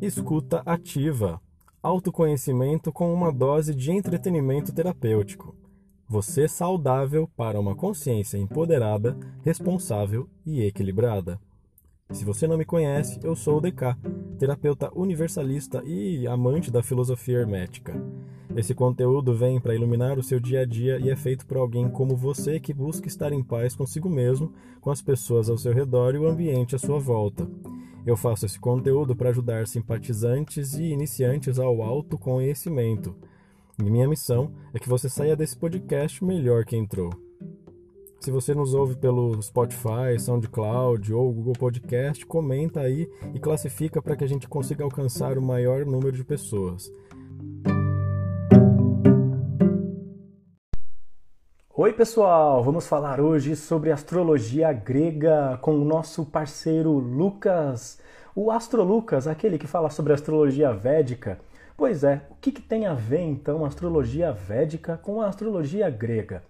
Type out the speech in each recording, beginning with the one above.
Escuta ativa. Autoconhecimento com uma dose de entretenimento terapêutico. Você saudável para uma consciência empoderada, responsável e equilibrada. Se você não me conhece, eu sou o DK, terapeuta universalista e amante da filosofia hermética. Esse conteúdo vem para iluminar o seu dia a dia e é feito por alguém como você que busca estar em paz consigo mesmo, com as pessoas ao seu redor e o ambiente à sua volta. Eu faço esse conteúdo para ajudar simpatizantes e iniciantes ao autoconhecimento. E minha missão é que você saia desse podcast melhor que entrou. Se você nos ouve pelo Spotify, SoundCloud ou Google Podcast, comenta aí e classifica para que a gente consiga alcançar o maior número de pessoas. Oi, pessoal! Vamos falar hoje sobre astrologia grega com o nosso parceiro Lucas, o Astro Lucas, aquele que fala sobre astrologia védica. Pois é, o que, que tem a ver então a astrologia védica com a astrologia grega?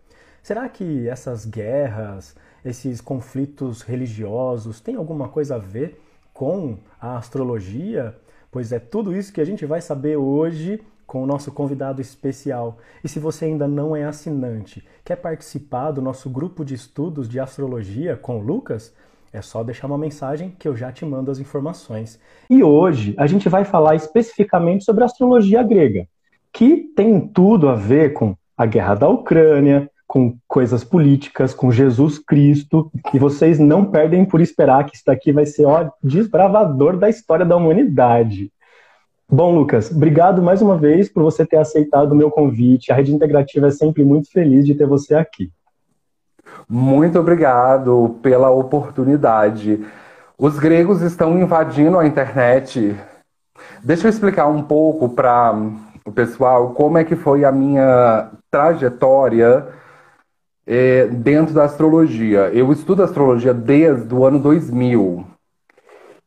Será que essas guerras, esses conflitos religiosos têm alguma coisa a ver com a astrologia? Pois é tudo isso que a gente vai saber hoje com o nosso convidado especial. E se você ainda não é assinante, quer participar do nosso grupo de estudos de astrologia com o Lucas? É só deixar uma mensagem que eu já te mando as informações. E hoje a gente vai falar especificamente sobre astrologia grega, que tem tudo a ver com a guerra da Ucrânia, com coisas políticas, com Jesus Cristo, e vocês não perdem por esperar que isso daqui vai ser o desbravador da história da humanidade. Bom, Lucas, obrigado mais uma vez por você ter aceitado o meu convite. A Rede Integrativa é sempre muito feliz de ter você aqui. Muito obrigado pela oportunidade. Os gregos estão invadindo a internet. Deixa eu explicar um pouco para o pessoal como é que foi a minha trajetória é, dentro da astrologia. Eu estudo astrologia desde o ano 2000.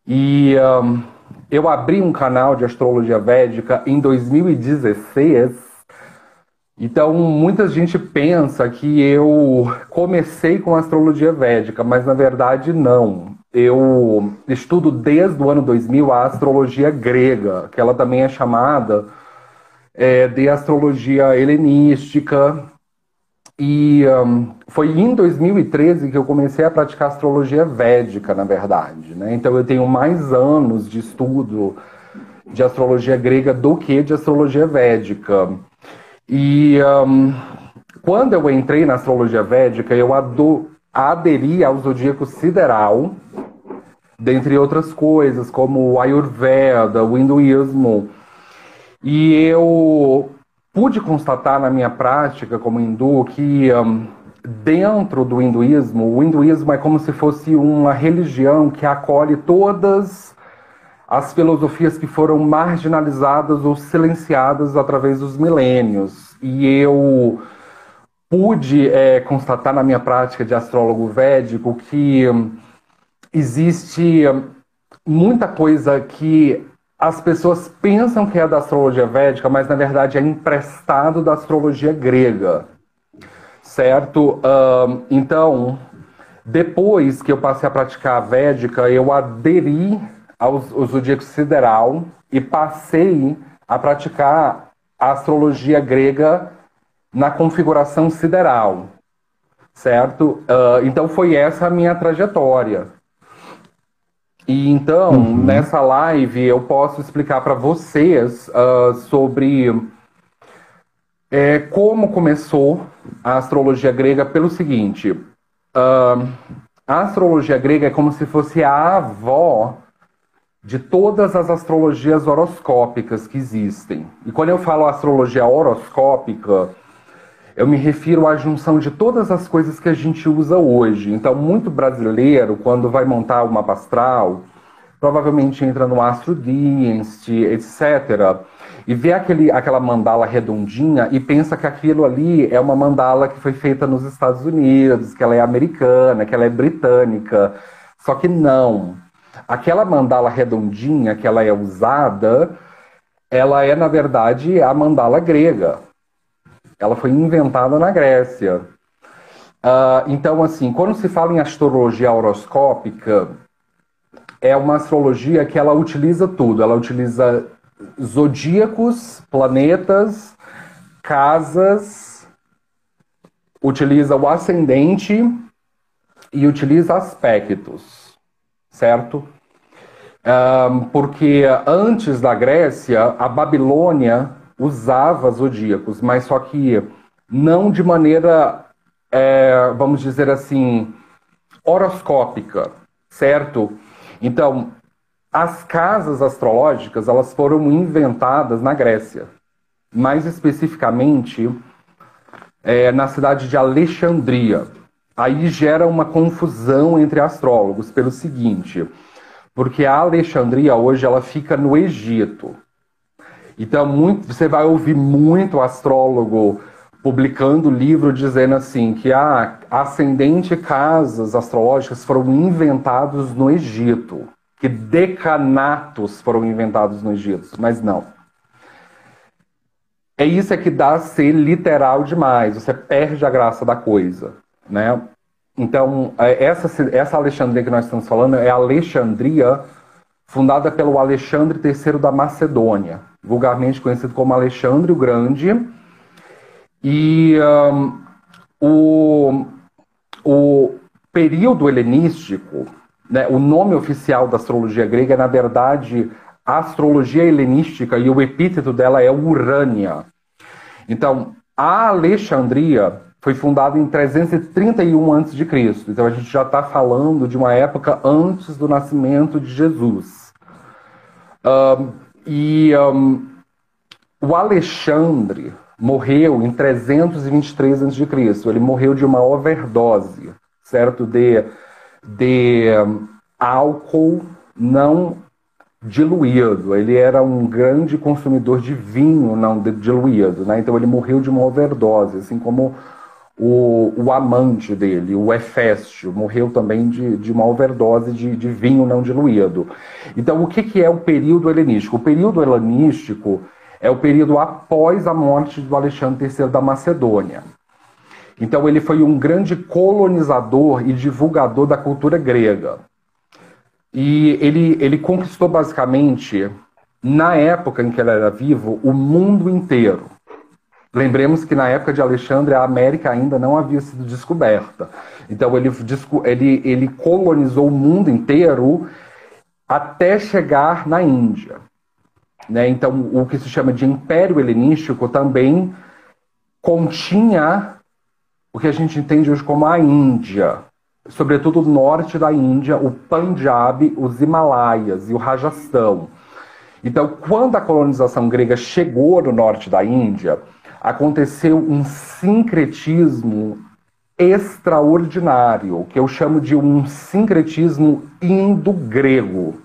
E um, eu abri um canal de astrologia védica em 2016. Então, muita gente pensa que eu comecei com astrologia védica, mas na verdade não. Eu estudo desde o ano 2000 a astrologia grega, que ela também é chamada é, de astrologia helenística, e um, foi em 2013 que eu comecei a praticar astrologia védica, na verdade. Né? Então eu tenho mais anos de estudo de astrologia grega do que de astrologia védica. E um, quando eu entrei na astrologia védica, eu aderi ao zodíaco sideral, dentre outras coisas, como o Ayurveda, o hinduísmo. E eu pude constatar na minha prática como hindu que um, dentro do hinduísmo, o hinduísmo é como se fosse uma religião que acolhe todas as filosofias que foram marginalizadas ou silenciadas através dos milênios. E eu pude é, constatar na minha prática de astrólogo védico que um, existe um, muita coisa que as pessoas pensam que é da astrologia védica, mas na verdade é emprestado da astrologia grega, certo? Uh, então, depois que eu passei a praticar a védica, eu aderi ao, ao zodíaco sideral e passei a praticar a astrologia grega na configuração sideral, certo? Uh, então foi essa a minha trajetória. E então, uhum. nessa live, eu posso explicar para vocês uh, sobre é, como começou a astrologia grega pelo seguinte: uh, a astrologia grega é como se fosse a avó de todas as astrologias horoscópicas que existem. E quando eu falo astrologia horoscópica, eu me refiro à junção de todas as coisas que a gente usa hoje. Então, muito brasileiro, quando vai montar uma astral, provavelmente entra no Astro Dynasty, etc. E vê aquele, aquela mandala redondinha e pensa que aquilo ali é uma mandala que foi feita nos Estados Unidos, que ela é americana, que ela é britânica. Só que não. Aquela mandala redondinha que ela é usada, ela é, na verdade, a mandala grega. Ela foi inventada na Grécia. Uh, então, assim, quando se fala em astrologia horoscópica, é uma astrologia que ela utiliza tudo. Ela utiliza zodíacos, planetas, casas, utiliza o ascendente e utiliza aspectos, certo? Um, porque antes da Grécia, a Babilônia usava zodíacos, mas só que não de maneira, é, vamos dizer assim, horoscópica, certo? Então, as casas astrológicas elas foram inventadas na Grécia, mais especificamente é, na cidade de Alexandria. Aí gera uma confusão entre astrólogos pelo seguinte, porque a Alexandria hoje ela fica no Egito. Então muito, você vai ouvir muito astrólogo publicando livro dizendo assim que ah, ascendente casas astrológicas foram inventados no Egito que decanatos foram inventados no Egito, mas não. É isso é que dá a ser literal demais, você perde a graça da coisa, né? Então, é, essa, essa Alexandria que nós estamos falando é a Alexandria fundada pelo Alexandre III da Macedônia, vulgarmente conhecido como Alexandre o Grande. E um, o, o período helenístico né, o nome oficial da astrologia grega é, na verdade, a astrologia helenística e o epíteto dela é Urânia. Então, a Alexandria foi fundada em 331 a.C. Então, a gente já está falando de uma época antes do nascimento de Jesus. Um, e um, o Alexandre morreu em 323 a.C. Ele morreu de uma overdose, certo? De de álcool não diluído. Ele era um grande consumidor de vinho não diluído, né? Então ele morreu de uma overdose, assim como o, o amante dele, o Heféstio, morreu também de, de uma overdose de, de vinho não diluído. Então o que, que é o período helenístico? O período helenístico é o período após a morte do Alexandre III da Macedônia. Então ele foi um grande colonizador e divulgador da cultura grega. E ele, ele conquistou basicamente, na época em que ele era vivo, o mundo inteiro. Lembremos que na época de Alexandre a América ainda não havia sido descoberta. Então ele, ele, ele colonizou o mundo inteiro até chegar na Índia. Né? Então o que se chama de Império Helenístico também continha o que a gente entende hoje como a Índia, sobretudo o norte da Índia, o Punjab, os Himalaias e o Rajastão. Então, quando a colonização grega chegou no norte da Índia, aconteceu um sincretismo extraordinário, que eu chamo de um sincretismo indo-grego.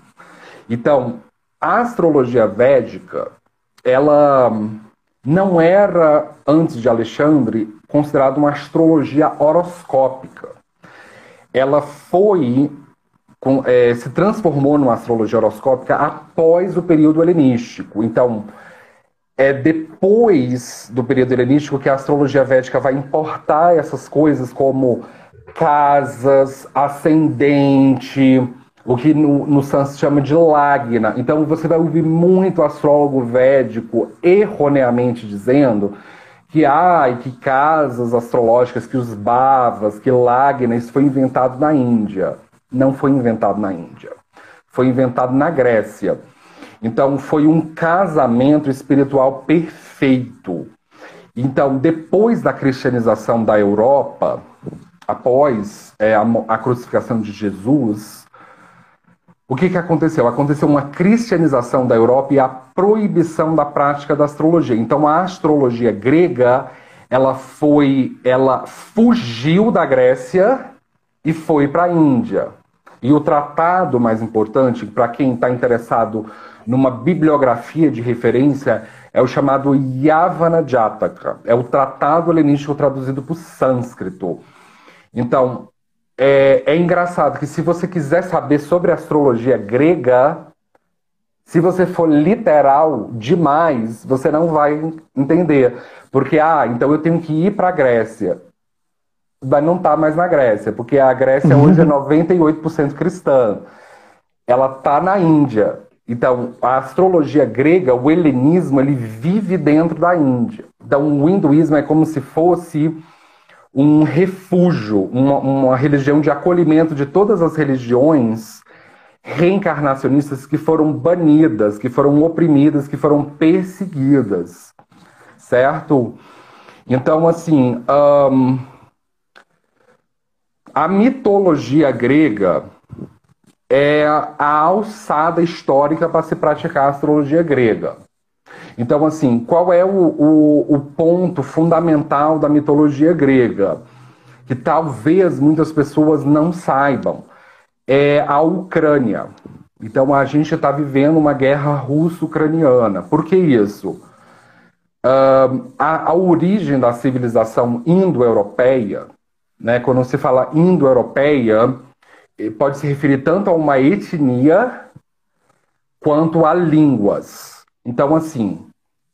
Então, a astrologia védica, ela não era, antes de Alexandre, considerada uma astrologia horoscópica. Ela foi, com, é, se transformou numa astrologia horoscópica após o período helenístico. Então, é depois do período helenístico que a astrologia védica vai importar essas coisas como casas, ascendente, o que no, no se chama de lagna. Então você vai ouvir muito astrólogo védico erroneamente dizendo que ah, que casas astrológicas, que os bhavas, que lagna, isso foi inventado na Índia. Não foi inventado na Índia. Foi inventado na Grécia. Então foi um casamento espiritual perfeito. Então, depois da cristianização da Europa, após é, a, a crucificação de Jesus, o que, que aconteceu? Aconteceu uma cristianização da Europa e a proibição da prática da astrologia. Então a astrologia grega, ela foi, ela fugiu da Grécia e foi para a Índia. E o tratado mais importante, para quem está interessado numa bibliografia de referência, é o chamado Yavana Jataka. É o tratado helenístico traduzido para o sânscrito. Então, é, é engraçado que se você quiser saber sobre astrologia grega, se você for literal demais, você não vai entender. Porque, ah, então eu tenho que ir para a Grécia. Mas não tá mais na Grécia, porque a Grécia hoje é 98% cristã. ela está na Índia. Então, a astrologia grega, o helenismo, ele vive dentro da Índia. Então, o hinduísmo é como se fosse um refúgio, uma, uma religião de acolhimento de todas as religiões reencarnacionistas que foram banidas, que foram oprimidas, que foram perseguidas, certo? Então, assim, um, a mitologia grega é a alçada histórica para se praticar a astrologia grega. Então, assim, qual é o, o, o ponto fundamental da mitologia grega? Que talvez muitas pessoas não saibam. É a Ucrânia. Então, a gente está vivendo uma guerra russo-ucraniana. Por que isso? Uh, a, a origem da civilização indo-europeia, né, quando se fala indo-europeia, pode se referir tanto a uma etnia quanto a línguas. Então, assim,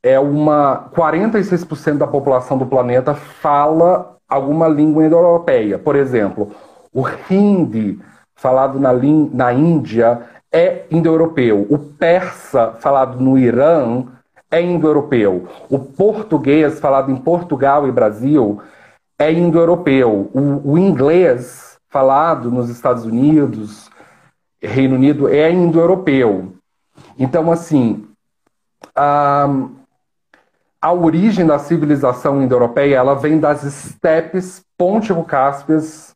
é uma 46% da população do planeta fala alguma língua indo-europeia. Por exemplo, o hindi falado na, na Índia é indo-europeu. O persa falado no Irã é indo-europeu. O português falado em Portugal e Brasil é indo-europeu. O, o inglês falado nos Estados Unidos, Reino Unido, é indo-europeu. Então, assim, a, a origem da civilização indo-europeia ela vem das estepes pontico-cáspias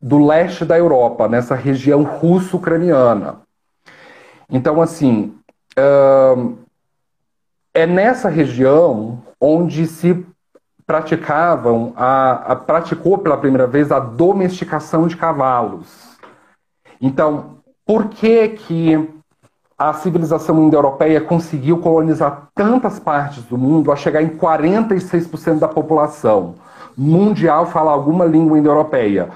do leste da Europa, nessa região russo-ucraniana. Então, assim, é nessa região onde se praticavam, a, a, praticou pela primeira vez a domesticação de cavalos. Então, por que que a civilização indo-europeia conseguiu colonizar tantas partes do mundo a chegar em 46% da população mundial fala alguma língua indo-europeia?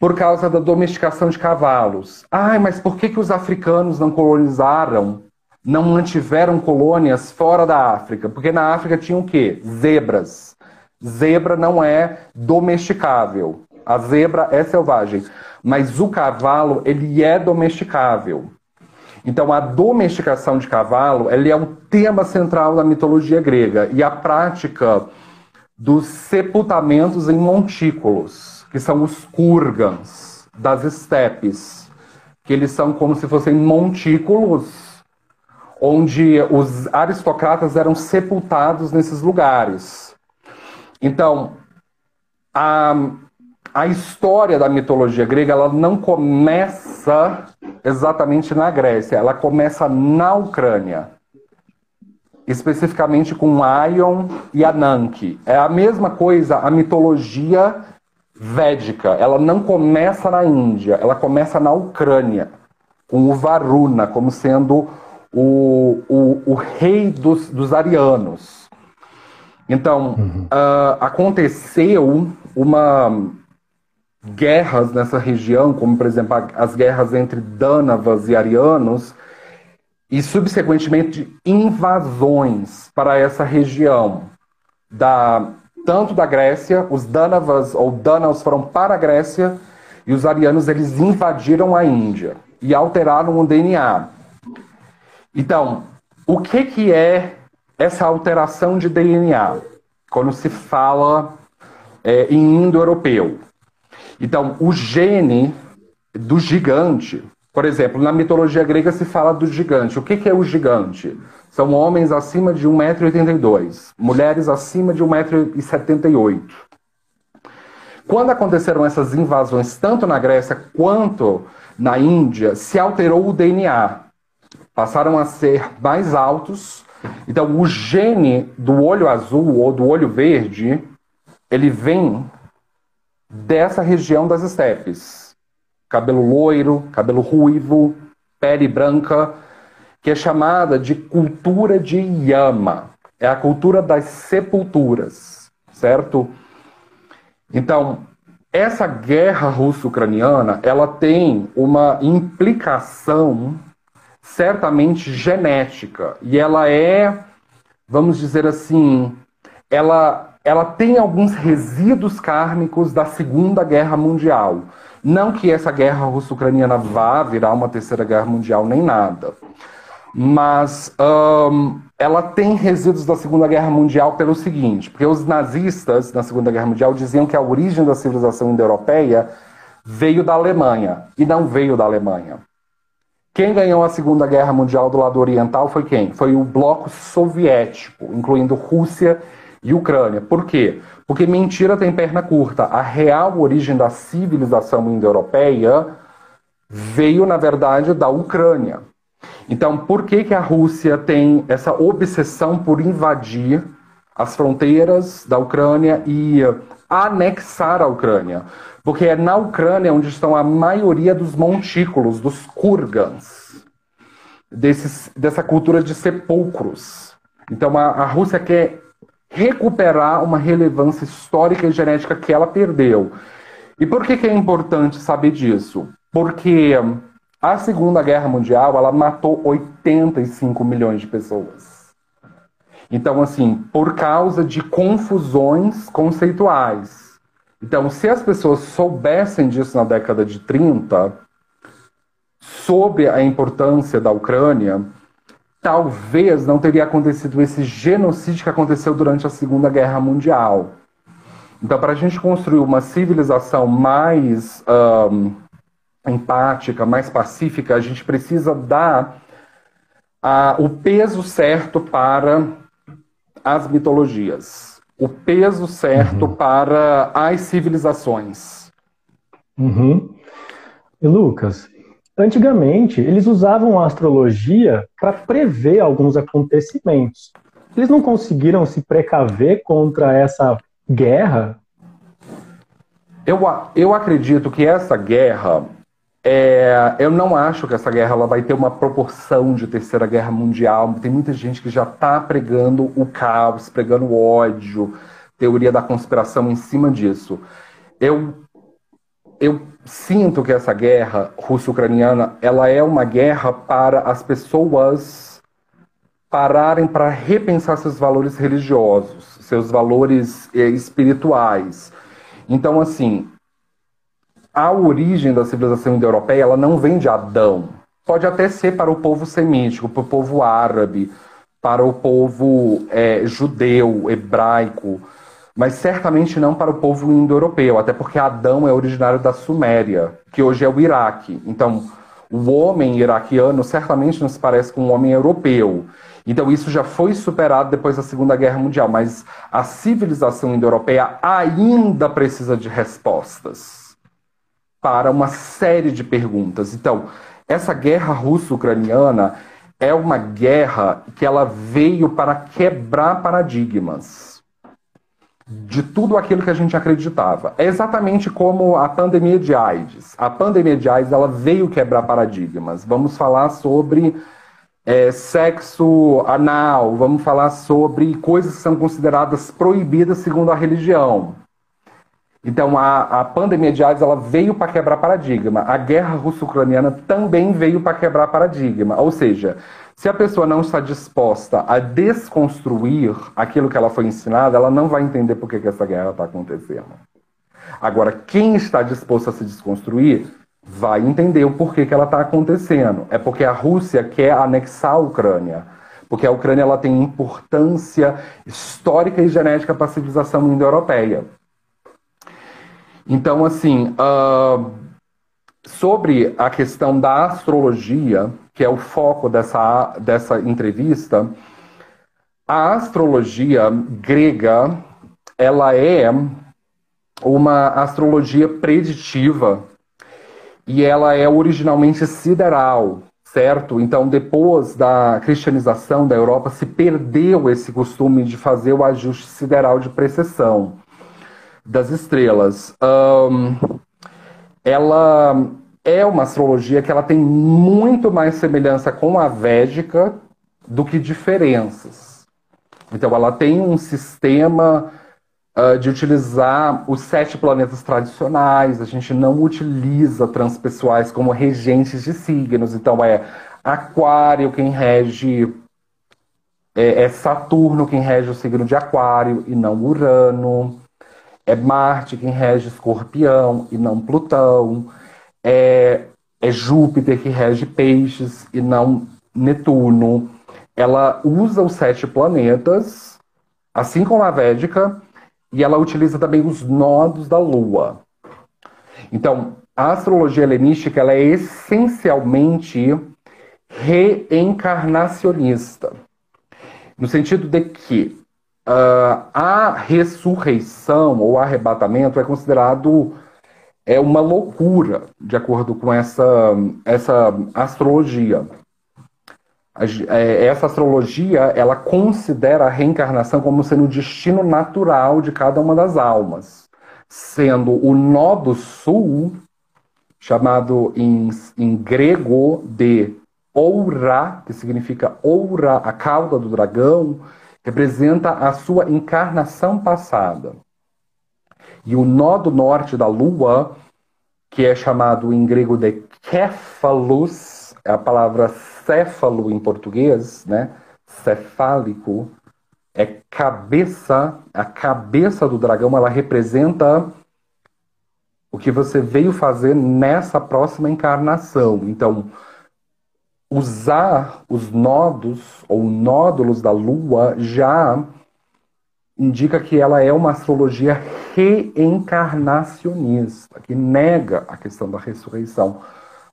Por causa da domesticação de cavalos. Ai, mas por que, que os africanos não colonizaram, não mantiveram colônias fora da África? Porque na África tinham o quê? Zebras Zebra não é domesticável. A zebra é selvagem, mas o cavalo ele é domesticável. Então a domesticação de cavalo ele é um tema central da mitologia grega e a prática dos sepultamentos em montículos, que são os kurgans das estepes, que eles são como se fossem montículos onde os aristocratas eram sepultados nesses lugares. Então, a, a história da mitologia grega ela não começa exatamente na Grécia, ela começa na Ucrânia. Especificamente com Aion e Ananke. É a mesma coisa a mitologia védica. Ela não começa na Índia, ela começa na Ucrânia, com o Varuna como sendo o, o, o rei dos, dos arianos. Então, uhum. uh, aconteceu uma guerras nessa região, como por exemplo as guerras entre Dânavas e Arianos, e subsequentemente invasões para essa região da tanto da Grécia, os Dânavas ou Dânavas foram para a Grécia e os arianos eles invadiram a Índia e alteraram o DNA. Então, o que que é essa alteração de DNA quando se fala é, em indo-europeu. Então, o gene do gigante, por exemplo, na mitologia grega se fala do gigante. O que, que é o gigante? São homens acima de 1,82m, mulheres acima de 1,78m. Quando aconteceram essas invasões, tanto na Grécia quanto na Índia, se alterou o DNA. Passaram a ser mais altos então, o gene do olho azul ou do olho verde, ele vem dessa região das estepes. Cabelo loiro, cabelo ruivo, pele branca, que é chamada de cultura de Yama. É a cultura das sepulturas, certo? Então, essa guerra russo-ucraniana, ela tem uma implicação certamente genética. E ela é, vamos dizer assim, ela ela tem alguns resíduos kármicos da Segunda Guerra Mundial. Não que essa guerra russo-ucraniana vá virar uma terceira guerra mundial, nem nada. Mas ela tem resíduos da Segunda Guerra Mundial pelo seguinte: porque os nazistas na Segunda Guerra Mundial diziam que a origem da civilização indo-europeia veio da Alemanha, e não veio da Alemanha. Quem ganhou a Segunda Guerra Mundial do lado oriental foi quem? Foi o bloco soviético, incluindo Rússia e Ucrânia. Por quê? Porque mentira tem perna curta. A real origem da civilização indo-europeia veio, na verdade, da Ucrânia. Então, por que, que a Rússia tem essa obsessão por invadir as fronteiras da Ucrânia e anexar a Ucrânia? Porque é na Ucrânia onde estão a maioria dos montículos, dos kurgans, desses, dessa cultura de sepulcros. Então, a, a Rússia quer recuperar uma relevância histórica e genética que ela perdeu. E por que, que é importante saber disso? Porque a Segunda Guerra Mundial ela matou 85 milhões de pessoas. Então, assim, por causa de confusões conceituais. Então, se as pessoas soubessem disso na década de 30, sobre a importância da Ucrânia, talvez não teria acontecido esse genocídio que aconteceu durante a Segunda Guerra Mundial. Então, para a gente construir uma civilização mais um, empática, mais pacífica, a gente precisa dar o peso certo para as mitologias, o peso certo uhum. para as civilizações. Uhum. E Lucas, Antigamente, eles usavam a astrologia para prever alguns acontecimentos. Eles não conseguiram se precaver contra essa guerra? Eu, eu acredito que essa guerra, é, eu não acho que essa guerra ela vai ter uma proporção de terceira guerra mundial. Tem muita gente que já está pregando o caos, pregando o ódio, teoria da conspiração em cima disso. Eu, eu sinto que essa guerra russo-ucraniana ela é uma guerra para as pessoas pararem para repensar seus valores religiosos, seus valores eh, espirituais. Então, assim, a origem da civilização indo-europeia ela não vem de Adão. Pode até ser para o povo semítico, para o povo árabe, para o povo é, judeu, hebraico, mas certamente não para o povo indo-europeu, até porque Adão é originário da Suméria, que hoje é o Iraque. Então, o homem iraquiano certamente não se parece com um homem europeu. Então, isso já foi superado depois da Segunda Guerra Mundial, mas a civilização indo-europeia ainda precisa de respostas para uma série de perguntas. Então, essa guerra russo-ucraniana é uma guerra que ela veio para quebrar paradigmas de tudo aquilo que a gente acreditava. É exatamente como a pandemia de AIDS. A pandemia de AIDS ela veio quebrar paradigmas. Vamos falar sobre é, sexo anal, vamos falar sobre coisas que são consideradas proibidas segundo a religião. Então, a, a pandemia de AIDS ela veio para quebrar paradigma. A guerra russo-ucraniana também veio para quebrar paradigma. Ou seja, se a pessoa não está disposta a desconstruir aquilo que ela foi ensinada, ela não vai entender por que, que essa guerra está acontecendo. Agora, quem está disposto a se desconstruir vai entender o porquê que ela está acontecendo. É porque a Rússia quer anexar a Ucrânia. Porque a Ucrânia ela tem importância histórica e genética para a civilização indo-europeia. Então, assim, uh, sobre a questão da astrologia, que é o foco dessa, dessa entrevista, a astrologia grega, ela é uma astrologia preditiva e ela é originalmente sideral, certo? Então, depois da cristianização da Europa, se perdeu esse costume de fazer o ajuste sideral de precessão das estrelas. Um, ela é uma astrologia que ela tem muito mais semelhança com a védica do que diferenças. Então, ela tem um sistema uh, de utilizar os sete planetas tradicionais. A gente não utiliza transpessoais como regentes de signos. Então, é Aquário quem rege é, é Saturno quem rege o signo de Aquário e não Urano. É Marte quem rege Escorpião e não Plutão. É, é Júpiter que rege Peixes e não Netuno. Ela usa os sete planetas, assim como a Védica, e ela utiliza também os nodos da Lua. Então, a astrologia helenística ela é essencialmente reencarnacionista, no sentido de que uh, a ressurreição ou arrebatamento é considerado é uma loucura, de acordo com essa, essa astrologia. É, essa astrologia ela considera a reencarnação como sendo o destino natural de cada uma das almas, sendo o nó do sul chamado em, em grego de Oura, que significa Oura, a cauda do dragão, representa a sua encarnação passada. E o nó do norte da lua, que é chamado em grego de Kephalus, é a palavra céfalo em português, né? Cefálico, é cabeça, a cabeça do dragão, ela representa o que você veio fazer nessa próxima encarnação. Então, usar os nodos ou nódulos da lua já indica que ela é uma astrologia reencarnacionista, que nega a questão da ressurreição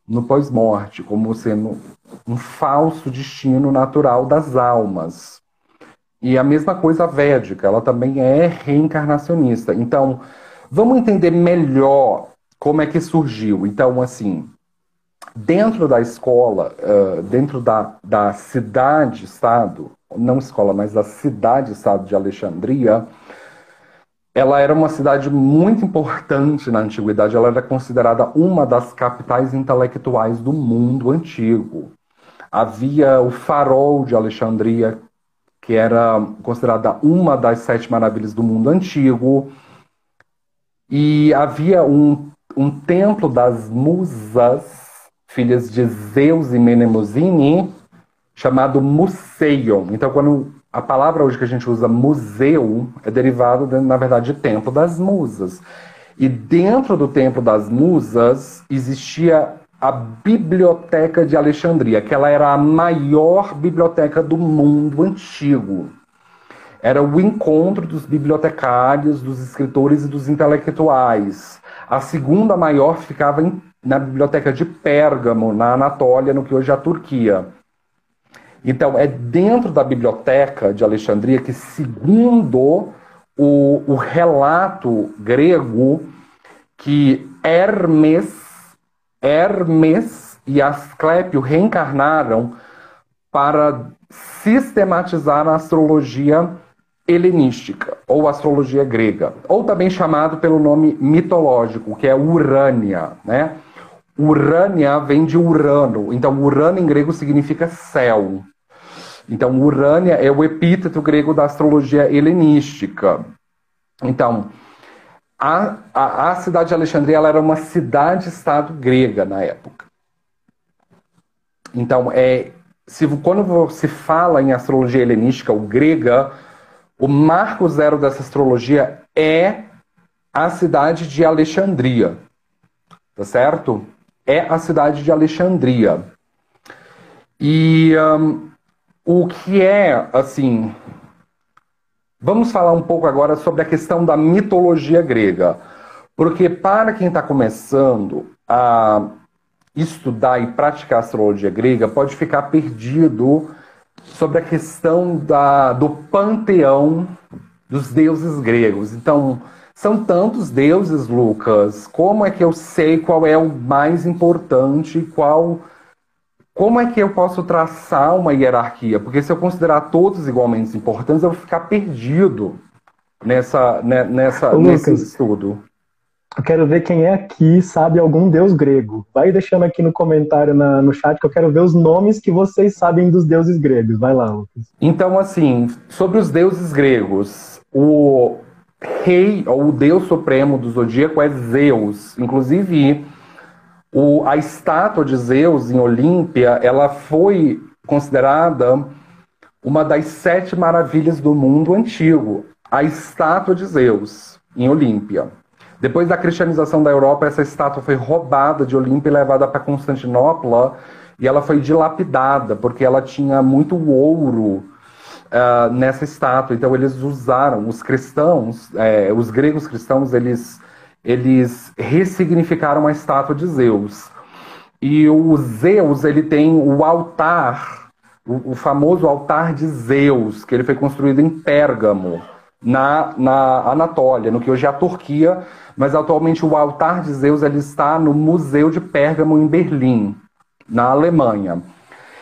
no pós-morte, como sendo um falso destino natural das almas. E a mesma coisa védica, ela também é reencarnacionista. Então, vamos entender melhor como é que surgiu. Então, assim, dentro da escola, dentro da, da cidade-estado, não escola, mas da cidade-estado de Alexandria, ela era uma cidade muito importante na antiguidade, ela era considerada uma das capitais intelectuais do mundo antigo. Havia o farol de Alexandria, que era considerada uma das sete maravilhas do mundo antigo, e havia um, um templo das musas, filhas de Zeus e Menemosine, chamado Museion. Então, quando a palavra hoje que a gente usa museu é derivado, de, na verdade, de Templo das Musas. E dentro do Templo das Musas existia a Biblioteca de Alexandria, que ela era a maior biblioteca do mundo antigo. Era o encontro dos bibliotecários, dos escritores e dos intelectuais. A segunda maior ficava em, na biblioteca de Pérgamo, na Anatólia, no que hoje é a Turquia. Então, é dentro da biblioteca de Alexandria que, segundo o, o relato grego, que Hermes, Hermes e Asclépio reencarnaram para sistematizar a astrologia helenística, ou astrologia grega, ou também chamado pelo nome mitológico, que é Urânia, né? Urânia vem de Urano. Então, Urano em grego significa céu. Então, Urânia é o epíteto grego da astrologia helenística. Então, a, a, a cidade de Alexandria era uma cidade-estado grega na época. Então, é, se, quando se fala em astrologia helenística ou grega, o marco zero dessa astrologia é a cidade de Alexandria. Tá certo? É a cidade de Alexandria. E um, o que é, assim. Vamos falar um pouco agora sobre a questão da mitologia grega. Porque, para quem está começando a estudar e praticar astrologia grega, pode ficar perdido sobre a questão da, do panteão dos deuses gregos. Então, são tantos deuses, Lucas. Como é que eu sei qual é o mais importante, qual como é que eu posso traçar uma hierarquia? Porque se eu considerar todos igualmente importantes, eu vou ficar perdido nessa, né, nessa, nesse estudo. Eu quero ver quem é aqui sabe algum deus grego. Vai deixando aqui no comentário na, no chat que eu quero ver os nomes que vocês sabem dos deuses gregos. Vai lá, Lucas. Então, assim, sobre os deuses gregos, o, rei, ou o deus supremo do zodíaco é Zeus. Inclusive, o, a estátua de Zeus em Olímpia, ela foi considerada uma das sete maravilhas do mundo antigo, a estátua de Zeus, em Olímpia. Depois da cristianização da Europa, essa estátua foi roubada de Olímpia e levada para Constantinopla, e ela foi dilapidada, porque ela tinha muito ouro uh, nessa estátua. Então eles usaram, os cristãos, é, os gregos cristãos, eles, eles ressignificaram a estátua de Zeus. E o Zeus, ele tem o altar, o, o famoso altar de Zeus, que ele foi construído em Pérgamo, na, na Anatólia, no que hoje é a Turquia, mas atualmente o altar de Zeus ele está no Museu de Pérgamo, em Berlim, na Alemanha.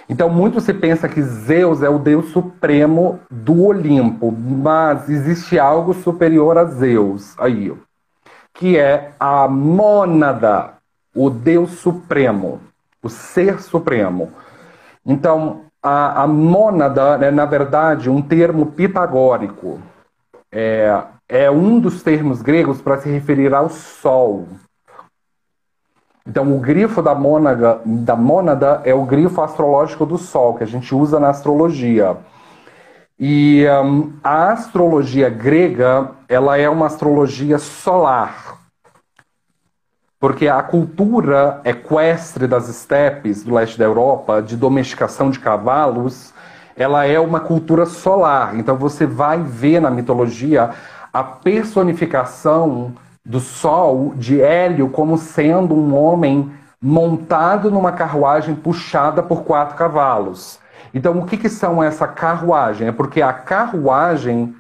Então, muito se pensa que Zeus é o deus supremo do Olimpo, mas existe algo superior a Zeus aí, que é a mônada, o deus supremo, o ser supremo. Então, a, a mônada é, na verdade, um termo pitagórico. É, é um dos termos gregos para se referir ao Sol. Então, o grifo da mônada, da mônada é o grifo astrológico do Sol, que a gente usa na astrologia. E um, a astrologia grega, ela é uma astrologia solar. Porque a cultura equestre das estepes do leste da Europa, de domesticação de cavalos, ela é uma cultura solar. Então você vai ver na mitologia a personificação do Sol, de Hélio, como sendo um homem montado numa carruagem puxada por quatro cavalos. Então, o que, que são essa carruagem? É porque a carruagem,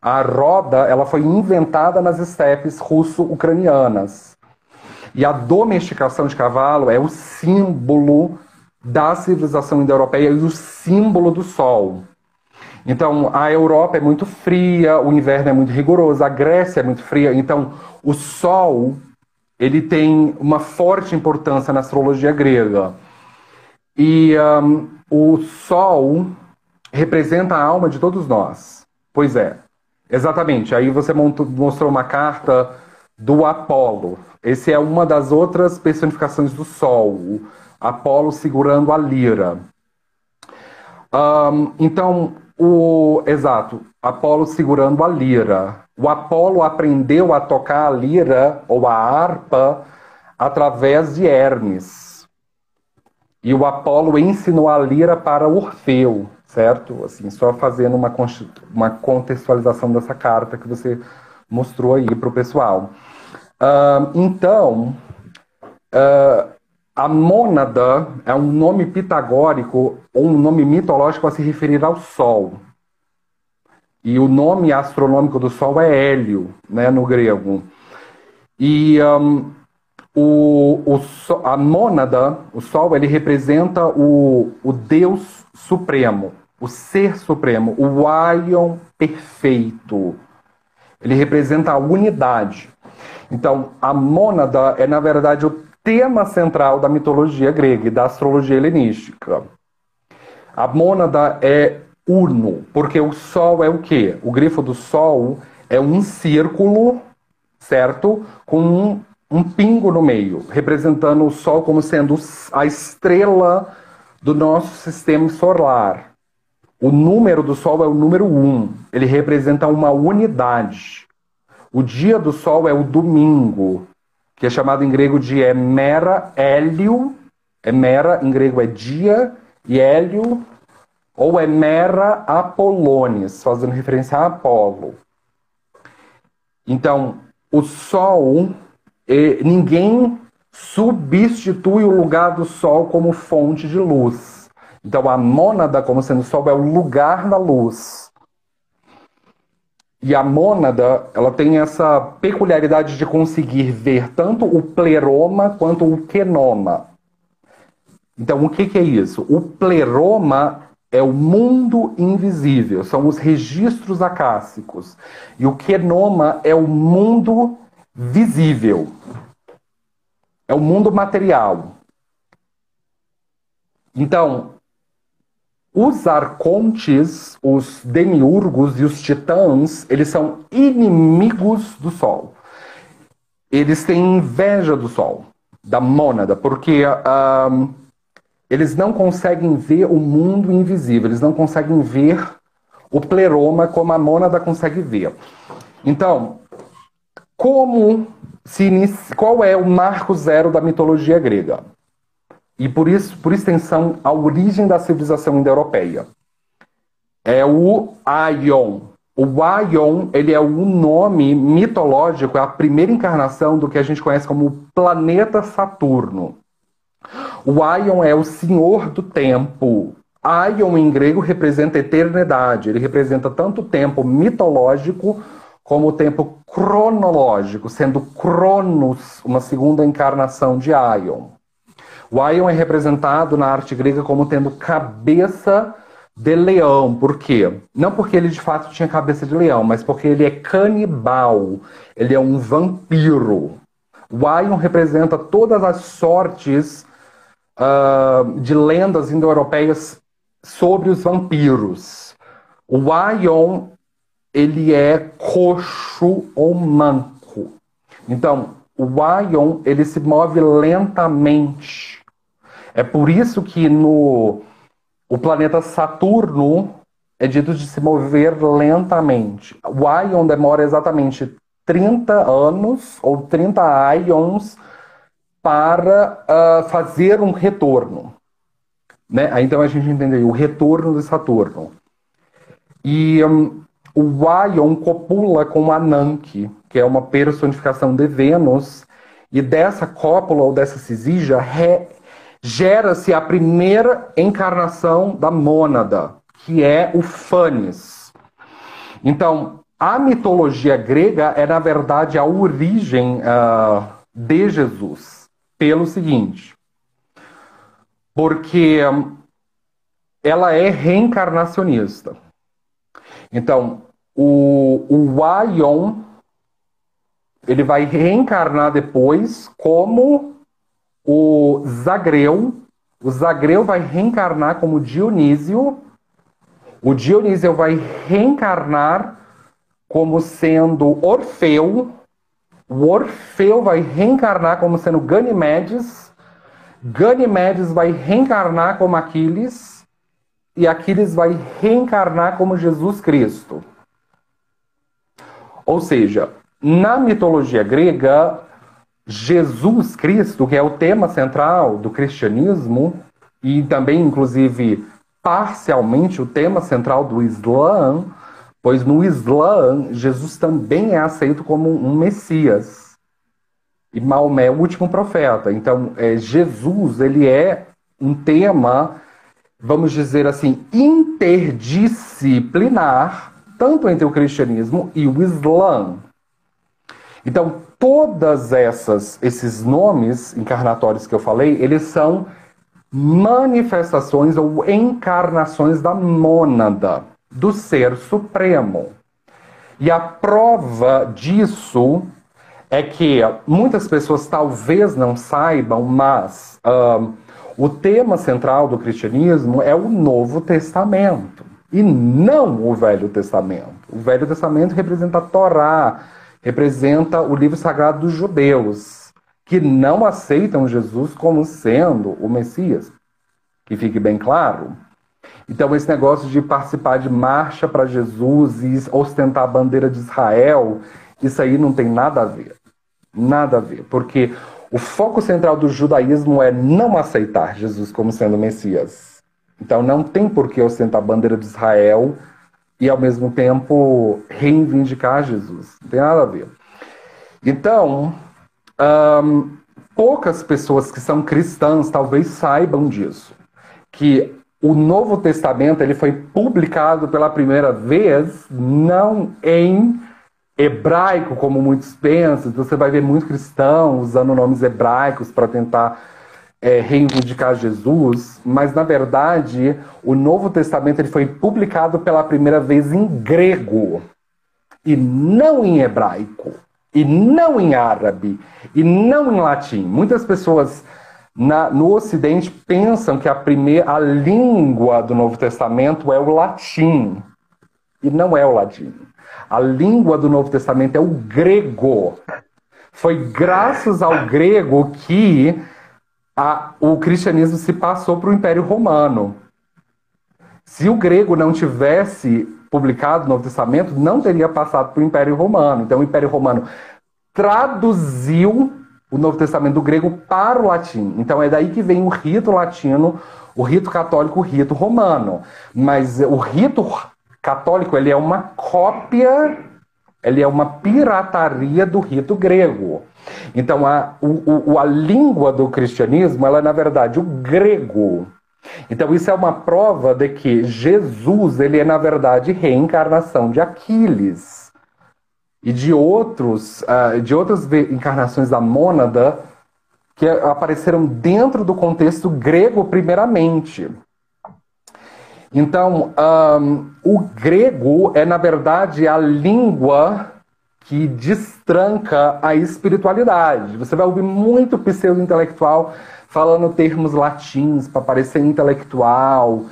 a roda, ela foi inventada nas estepes russo-ucranianas. E a domesticação de cavalo é o símbolo da civilização indo-europeia e o símbolo do sol. Então, a Europa é muito fria, o inverno é muito rigoroso, a Grécia é muito fria. Então, o Sol ele tem uma forte importância na astrologia grega. E um, o Sol representa a alma de todos nós. Pois é, exatamente. Aí você mostrou uma carta do Apolo. Esse é uma das outras personificações do Sol. O Apolo segurando a lira. Um, então, o exato, Apolo segurando a lira. O Apolo aprendeu a tocar a lira ou a harpa através de Hermes. E o Apolo ensinou a lira para Orfeu, certo? Assim, só fazendo uma, uma contextualização dessa carta que você mostrou aí para o pessoal. Uh, então, a mônada é um nome pitagórico ou um nome mitológico a se referir ao Sol. E o nome astronômico do Sol é Hélio, né, no grego. E um, o, o, a mônada, o Sol, ele representa o, o Deus Supremo, o Ser Supremo, o Aion perfeito. Ele representa a unidade. Então, a mônada é, na verdade, o tema central da mitologia grega e da astrologia helenística. A mônada é uno, porque o Sol é o quê? O grifo do Sol é um círculo, certo? Com um, um pingo no meio, representando o Sol como sendo a estrela do nosso sistema solar. O número do Sol é o número 1. Um. Ele representa uma unidade. O dia do Sol é o domingo que é chamado em grego de Emera Hélio. Emera em grego é dia e Hélio, ou Emera Apolones, fazendo referência a Apolo. Então, o Sol, ninguém substitui o lugar do Sol como fonte de luz. Então, a mônada, como sendo o Sol, é o lugar da luz. E a mônada, ela tem essa peculiaridade de conseguir ver tanto o pleroma quanto o quenoma. Então, o que, que é isso? O pleroma é o mundo invisível, são os registros acássicos. E o quenoma é o mundo visível. É o mundo material. Então, os arcontes, os demiurgos e os titãs, eles são inimigos do Sol. Eles têm inveja do Sol, da mônada, porque um, eles não conseguem ver o mundo invisível, eles não conseguem ver o pleroma como a mônada consegue ver. Então, como se inicia, qual é o marco zero da mitologia grega? E por isso, por extensão, a origem da civilização indo-europeia. É o Aion. O Aion, ele é o nome mitológico, é a primeira encarnação do que a gente conhece como planeta Saturno. O Aion é o senhor do tempo. Aion em grego representa eternidade. Ele representa tanto o tempo mitológico como o tempo cronológico, sendo Cronos uma segunda encarnação de Aion. O Aion é representado na arte grega como tendo cabeça de leão. Por quê? Não porque ele de fato tinha cabeça de leão, mas porque ele é canibal. Ele é um vampiro. O Aion representa todas as sortes uh, de lendas indo-europeias sobre os vampiros. O Aion ele é coxo ou manco. Então, o Aion ele se move lentamente. É por isso que no o planeta Saturno é dito de se mover lentamente. O Aion demora exatamente 30 anos ou 30 Ions para uh, fazer um retorno. Né? Então a gente entendeu o retorno de Saturno. E um, o Ion copula com Ananke, que é uma personificação de Vênus, e dessa cópula ou dessa cisígia gera-se a primeira encarnação da mônada, que é o Fanes. Então, a mitologia grega é, na verdade, a origem uh, de Jesus, pelo seguinte, porque um, ela é reencarnacionista. Então, o, o Aion, ele vai reencarnar depois como o Zagreu. O Zagreu vai reencarnar como Dionísio. O Dionísio vai reencarnar como sendo Orfeu. O Orfeu vai reencarnar como sendo Ganimedes. Ganimedes vai reencarnar como Aquiles e Aquiles vai reencarnar como Jesus Cristo. Ou seja, na mitologia grega, Jesus Cristo, que é o tema central do cristianismo e também, inclusive, parcialmente o tema central do Islã, pois no Islã Jesus também é aceito como um Messias e Maomé é o último profeta. Então, é, Jesus ele é um tema vamos dizer assim, interdisciplinar, tanto entre o cristianismo e o Islã. Então, todas essas esses nomes encarnatórios que eu falei, eles são manifestações ou encarnações da mônada, do ser supremo. E a prova disso é que muitas pessoas talvez não saibam, mas uh, o tema central do cristianismo é o Novo Testamento e não o Velho Testamento. O Velho Testamento representa a Torá, representa o livro sagrado dos judeus, que não aceitam Jesus como sendo o Messias. Que fique bem claro. Então, esse negócio de participar de marcha para Jesus e ostentar a bandeira de Israel, isso aí não tem nada a ver. Nada a ver. Porque o foco central do judaísmo é não aceitar Jesus como sendo Messias. Então não tem por que ostentar a bandeira de Israel e ao mesmo tempo reivindicar Jesus. Não tem nada a ver. Então, um, poucas pessoas que são cristãs talvez saibam disso. Que o Novo Testamento ele foi publicado pela primeira vez não em hebraico, como muitos pensam. Então, você vai ver muitos cristãos usando nomes hebraicos para tentar é, reivindicar Jesus, mas na verdade o Novo Testamento ele foi publicado pela primeira vez em grego e não em hebraico e não em árabe e não em latim. Muitas pessoas na, no Ocidente pensam que a primeira a língua do Novo Testamento é o latim e não é o latim. A língua do Novo Testamento é o grego. Foi graças ao grego que a, o cristianismo se passou para o Império Romano. Se o grego não tivesse publicado o Novo Testamento, não teria passado para o Império Romano. Então, o Império Romano traduziu o Novo Testamento do grego para o latim. Então, é daí que vem o rito latino, o rito católico, o rito romano. Mas o rito católico ele é uma cópia, ele é uma pirataria do rito grego. Então, a, o, o, a língua do cristianismo, ela é, na verdade, o grego. Então, isso é uma prova de que Jesus, ele é, na verdade, reencarnação de Aquiles. E de outros, uh, de outras encarnações da mônada que apareceram dentro do contexto grego, primeiramente. Então, um, o grego é, na verdade, a língua que destranca a espiritualidade. Você vai ouvir muito pseudo-intelectual falando termos latins para parecer intelectual.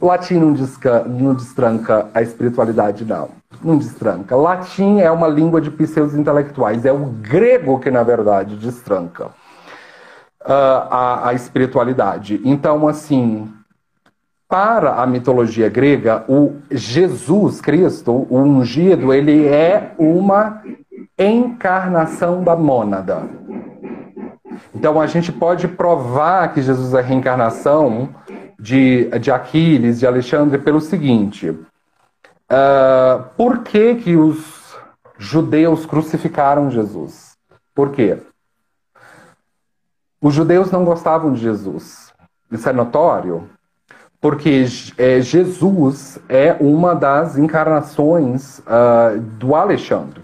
Latim não, desca, não destranca a espiritualidade, não. Não destranca. Latim é uma língua de pseudo-intelectuais. É o grego que, na verdade, destranca uh, a, a espiritualidade. Então, assim, para a mitologia grega, o Jesus Cristo, o ungido, ele é uma encarnação da mônada. Então a gente pode provar que Jesus é reencarnação de, de Aquiles, de Alexandre, pelo seguinte: uh, por que, que os judeus crucificaram Jesus? Por quê? Os judeus não gostavam de Jesus. Isso é notório porque é, Jesus é uma das encarnações uh, do Alexandre,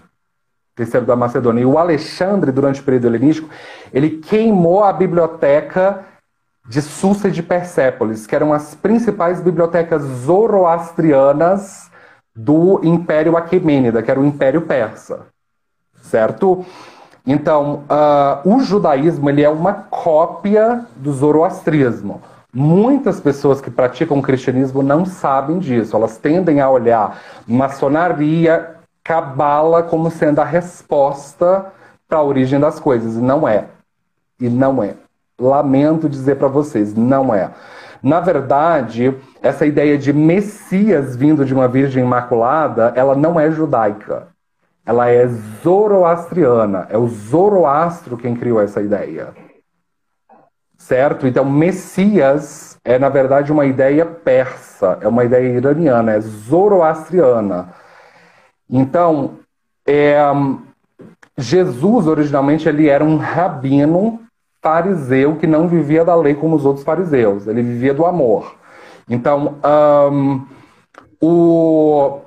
terceiro da Macedônia. E o Alexandre, durante o período helenístico, ele queimou a biblioteca de Susa e de Persépolis, que eram as principais bibliotecas zoroastrianas do Império Aquemênida, que era o Império Persa, certo? Então, uh, o judaísmo ele é uma cópia do zoroastrismo. Muitas pessoas que praticam o cristianismo não sabem disso. Elas tendem a olhar maçonaria, cabala como sendo a resposta para a origem das coisas. E não é. E não é. Lamento dizer para vocês, não é. Na verdade, essa ideia de Messias vindo de uma Virgem Imaculada, ela não é judaica. Ela é zoroastriana. É o Zoroastro quem criou essa ideia certo? Então, Messias é, na verdade, uma ideia persa, é uma ideia iraniana, é zoroastriana. Então, é, Jesus, originalmente, ele era um rabino fariseu que não vivia da lei como os outros fariseus, ele vivia do amor. Então, um, o,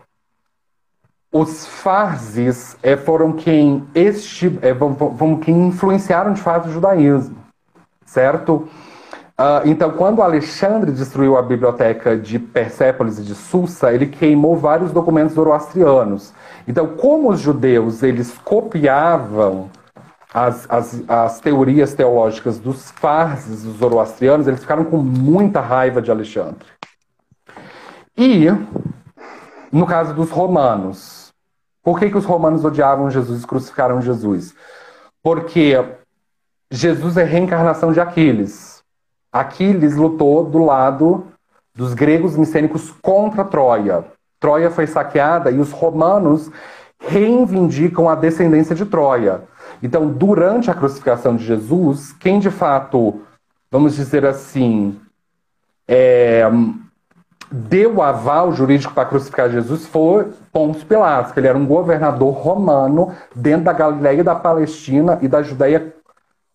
os farzes é, foram quem, este, é, vão, quem influenciaram de fato o judaísmo certo? Uh, então, quando Alexandre destruiu a biblioteca de Persépolis e de Susa, ele queimou vários documentos zoroastrianos. Então, como os judeus eles copiavam as, as, as teorias teológicas dos farses dos zoroastrianos, eles ficaram com muita raiva de Alexandre. E, no caso dos romanos, por que, que os romanos odiavam Jesus e crucificaram Jesus? Porque Jesus é reencarnação de Aquiles. Aquiles lutou do lado dos gregos micênicos contra Troia. Troia foi saqueada e os romanos reivindicam a descendência de Troia. Então, durante a crucificação de Jesus, quem de fato, vamos dizer assim, é, deu aval jurídico para crucificar Jesus foi Pôncio Pilatos, que ele era um governador romano dentro da Galileia da Palestina e da Judéia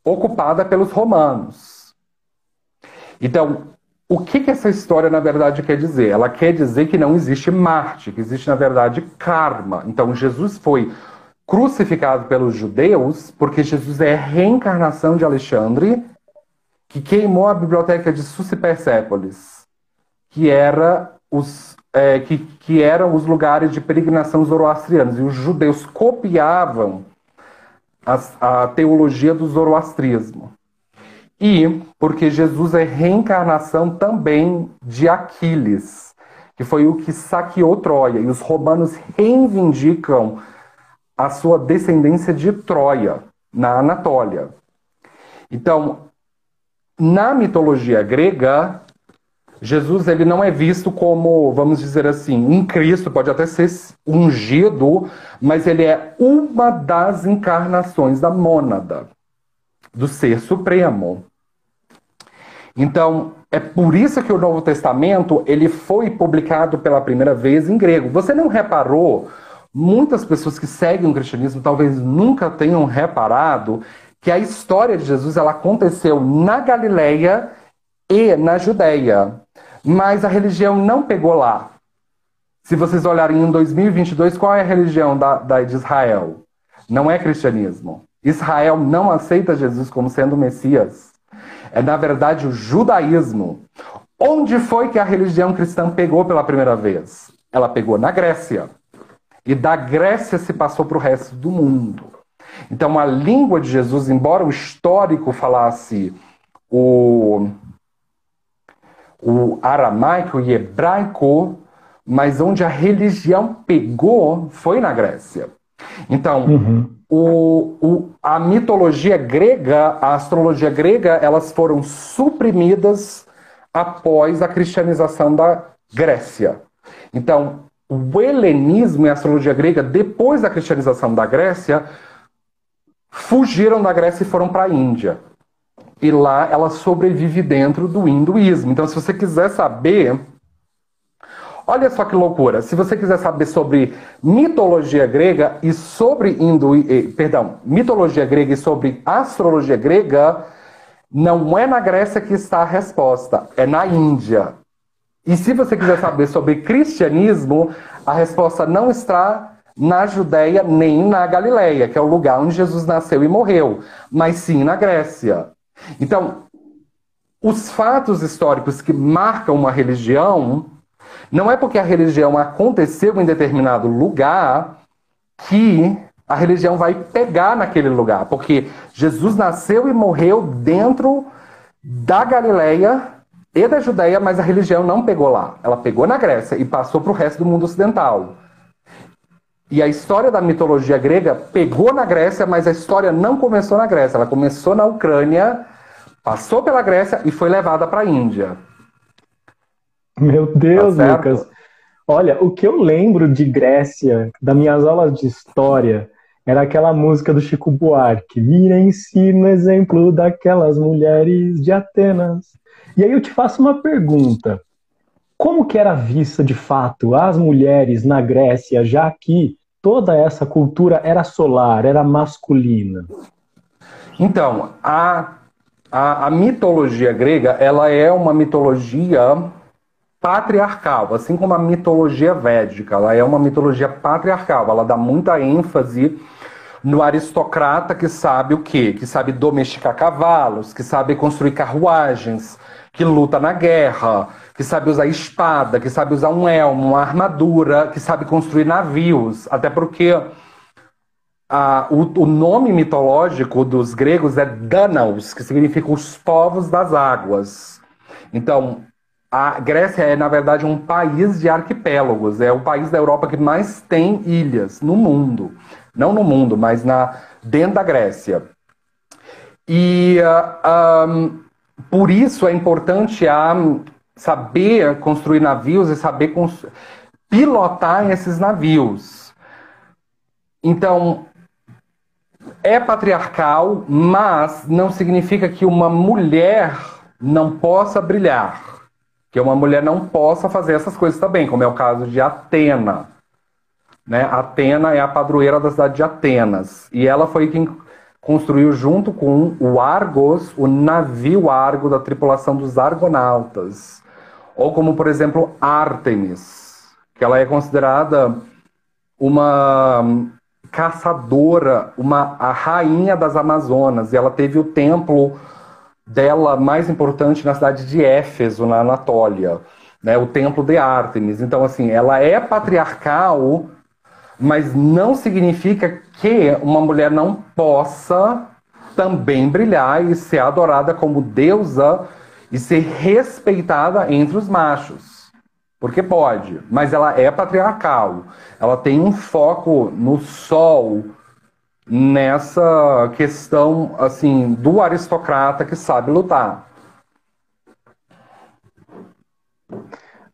ocupada pelos romanos. Então, o que, que essa história, na verdade, quer dizer? Ela quer dizer que não existe Marte, que existe, na verdade, karma. Então, Jesus foi crucificado pelos judeus porque Jesus é a reencarnação de Alexandre, que queimou a biblioteca de Susa Persépolis, que era os é, que, que eram os lugares de peregrinação zoroastrianos. E os judeus copiavam a, a teologia do zoroastrismo. E porque Jesus é reencarnação também de Aquiles, que foi o que saqueou Troia. E os romanos reivindicam a sua descendência de Troia, na Anatólia. Então, na mitologia grega, Jesus ele não é visto como, vamos dizer assim, um Cristo, pode até ser ungido, mas ele é uma das encarnações da mônada, do ser supremo. Então, é por isso que o Novo Testamento ele foi publicado pela primeira vez em grego. Você não reparou? Muitas pessoas que seguem o cristianismo talvez nunca tenham reparado que a história de Jesus ela aconteceu na Galileia e na Judéia mas a religião não pegou lá. Se vocês olharem em 2022, qual é a religião da, da, de Israel? Não é cristianismo. Israel não aceita Jesus como sendo o Messias. É, na verdade, o judaísmo. Onde foi que a religião cristã pegou pela primeira vez? Ela pegou na Grécia. E da Grécia se passou para o resto do mundo. Então, a língua de Jesus, embora o histórico falasse o o aramaico e hebraico, mas onde a religião pegou foi na Grécia. Então, uhum. o, o, a mitologia grega, a astrologia grega, elas foram suprimidas após a cristianização da Grécia. Então, o helenismo e a astrologia grega, depois da cristianização da Grécia, fugiram da Grécia e foram para a Índia e lá ela sobrevive dentro do hinduísmo. Então, se você quiser saber. Olha só que loucura. Se você quiser saber sobre mitologia grega e sobre hindu, perdão, mitologia grega e sobre astrologia grega, não é na Grécia que está a resposta, é na Índia. E se você quiser saber sobre cristianismo, a resposta não está na Judéia nem na Galileia, que é o lugar onde Jesus nasceu e morreu, mas sim na Grécia. Então, os fatos históricos que marcam uma religião, não é porque a religião aconteceu em determinado lugar que a religião vai pegar naquele lugar, porque Jesus nasceu e morreu dentro da Galileia e da Judéia, mas a religião não pegou lá. Ela pegou na Grécia e passou para o resto do mundo ocidental. E a história da mitologia grega pegou na Grécia, mas a história não começou na Grécia, ela começou na Ucrânia, passou pela Grécia e foi levada para a Índia. Meu Deus, tá Lucas. Olha, o que eu lembro de Grécia, das minhas aulas de história, era aquela música do Chico Buarque. Mira em si no exemplo daquelas mulheres de Atenas. E aí eu te faço uma pergunta. Como que era vista de fato as mulheres na Grécia, já que toda essa cultura era solar, era masculina? Então, a, a, a mitologia grega ela é uma mitologia patriarcal, assim como a mitologia védica, ela é uma mitologia patriarcal, ela dá muita ênfase no aristocrata que sabe o quê? Que sabe domesticar cavalos, que sabe construir carruagens, que luta na guerra, que sabe usar espada, que sabe usar um elmo, uma armadura, que sabe construir navios. Até porque o, o, nome mitológico dos gregos é Danaus, que significa os povos das águas. Então, a Grécia é, na verdade, um país de arquipélagos. É o país da Europa que mais tem ilhas no mundo. Não no mundo, mas na, dentro da Grécia. E uh, um, por isso é importante a saber construir navios e saber pilotar esses navios. Então, é patriarcal, mas não significa que uma mulher não possa brilhar. Que uma mulher não possa fazer essas coisas também, como é o caso de Atena. Né? Atena é a padroeira da cidade de Atenas. E ela foi quem construiu junto com o Argos, o navio Argo da tripulação dos Argonautas. Ou como, por exemplo, Ártemis, que ela é considerada uma caçadora, uma a rainha das Amazonas, e ela teve o templo dela mais importante na cidade de Éfeso, na Anatólia, né, o templo de Ártemis. Então, assim, ela é patriarcal, mas não significa que uma mulher não possa também brilhar e ser adorada como deusa e ser respeitada entre os machos. Porque pode, mas ela é patriarcal. Ela tem um foco no sol, nessa questão assim do aristocrata que sabe lutar.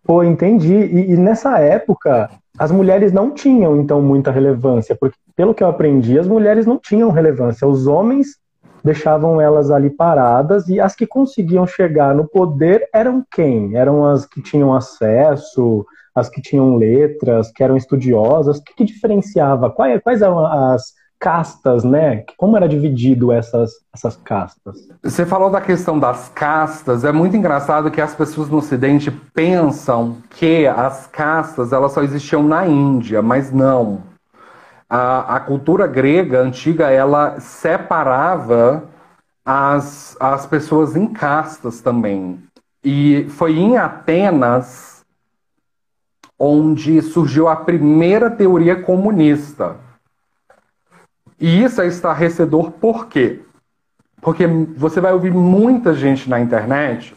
Pô, entendi. E, e, nessa época, as mulheres não tinham, então, muita relevância, porque, pelo que eu aprendi, as mulheres não tinham relevância. Os homens deixavam elas ali paradas e as que conseguiam chegar no poder eram quem? Eram as que tinham acesso, as que tinham letras, que eram estudiosas. O que, que diferenciava? Quais, quais eram as castas, né? Como era dividido essas, essas castas? Você falou da questão das castas. É muito engraçado que as pessoas no Ocidente pensam que as castas elas só existiam na Índia, mas não. A, a cultura grega antiga ela separava as, as pessoas em castas também. E foi em Atenas onde surgiu a primeira teoria comunista e isso é estarrecedor por quê? Porque você vai ouvir muita gente na internet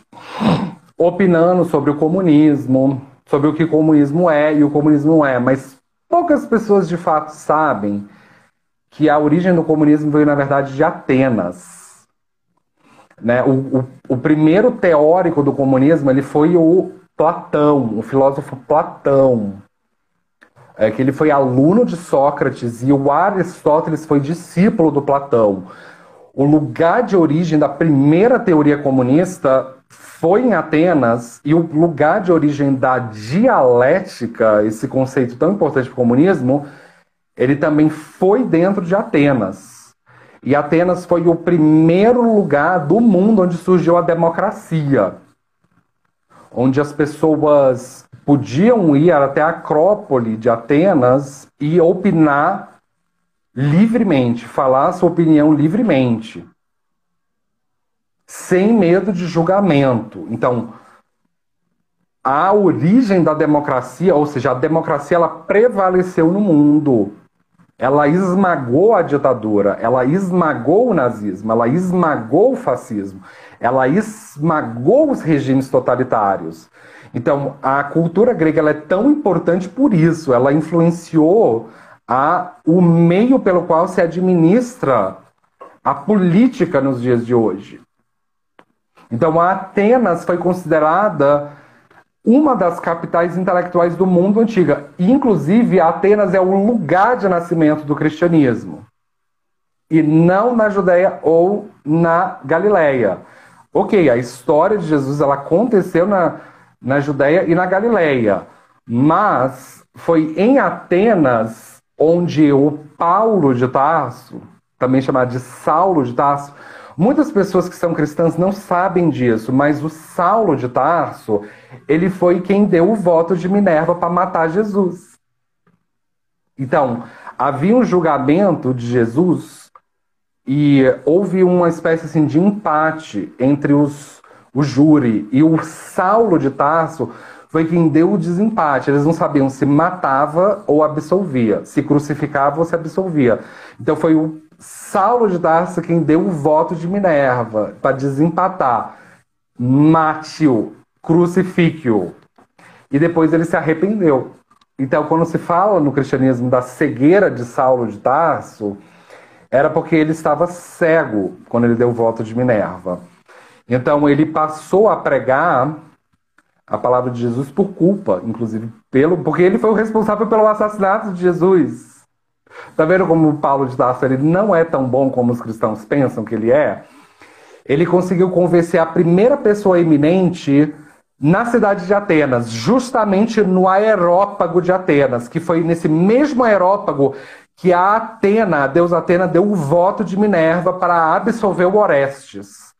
opinando sobre o comunismo, sobre o que comunismo é e o comunismo não é, mas poucas pessoas de fato sabem que a origem do comunismo veio, na verdade, de Atenas. Né? O, o, o primeiro teórico do comunismo ele foi o Platão, o filósofo Platão é que ele foi aluno de Sócrates e o Aristóteles foi discípulo do Platão. O lugar de origem da primeira teoria comunista foi em Atenas e o lugar de origem da dialética, esse conceito tão importante para o comunismo, ele também foi dentro de Atenas. E Atenas foi o primeiro lugar do mundo onde surgiu a democracia, onde as pessoas podiam ir até a Acrópole de Atenas e opinar livremente, falar sua opinião livremente, sem medo de julgamento. Então, a origem da democracia, ou seja, a democracia ela prevaleceu no mundo. Ela esmagou a ditadura, ela esmagou o nazismo, ela esmagou o fascismo, ela esmagou os regimes totalitários. Então, a cultura grega é tão importante por isso, ela influenciou a, o meio pelo qual se administra a política nos dias de hoje. Então, a Atenas foi considerada uma das capitais intelectuais do mundo antiga. Inclusive, Atenas é o lugar de nascimento do cristianismo. E não na Judéia ou na Galileia. Ok, a história de Jesus ela aconteceu na, na Judéia e na Galileia. Mas foi em Atenas onde o Paulo de Tarso, também chamado de Saulo de Tarso, muitas pessoas que são cristãs não sabem disso, mas o Saulo de Tarso, ele foi quem deu o voto de Minerva para matar Jesus. Então, havia um julgamento de Jesus e houve uma espécie assim, de empate entre os o júri. E o Saulo de Tarso foi quem deu o desempate. Eles não sabiam se matava ou absolvia, se crucificava ou se absolvia. Então foi o Saulo de Tarso quem deu o voto de Minerva para desempatar. Mate-o, crucifique-o. E depois ele se arrependeu. Então, quando se fala no cristianismo da cegueira de Saulo de Tarso, era porque ele estava cego quando ele deu o voto de Minerva. Então ele passou a pregar a palavra de Jesus por culpa, inclusive pelo, porque ele foi o responsável pelo assassinato de Jesus. Tá vendo como Paulo de Tarso ele não é tão bom como os cristãos pensam que ele é? Ele conseguiu convencer a primeira pessoa eminente na cidade de Atenas, justamente no aerópago de Atenas, que foi nesse mesmo aerópago que a Atena, a deusa Atena, deu o voto de Minerva para absolver o Orestes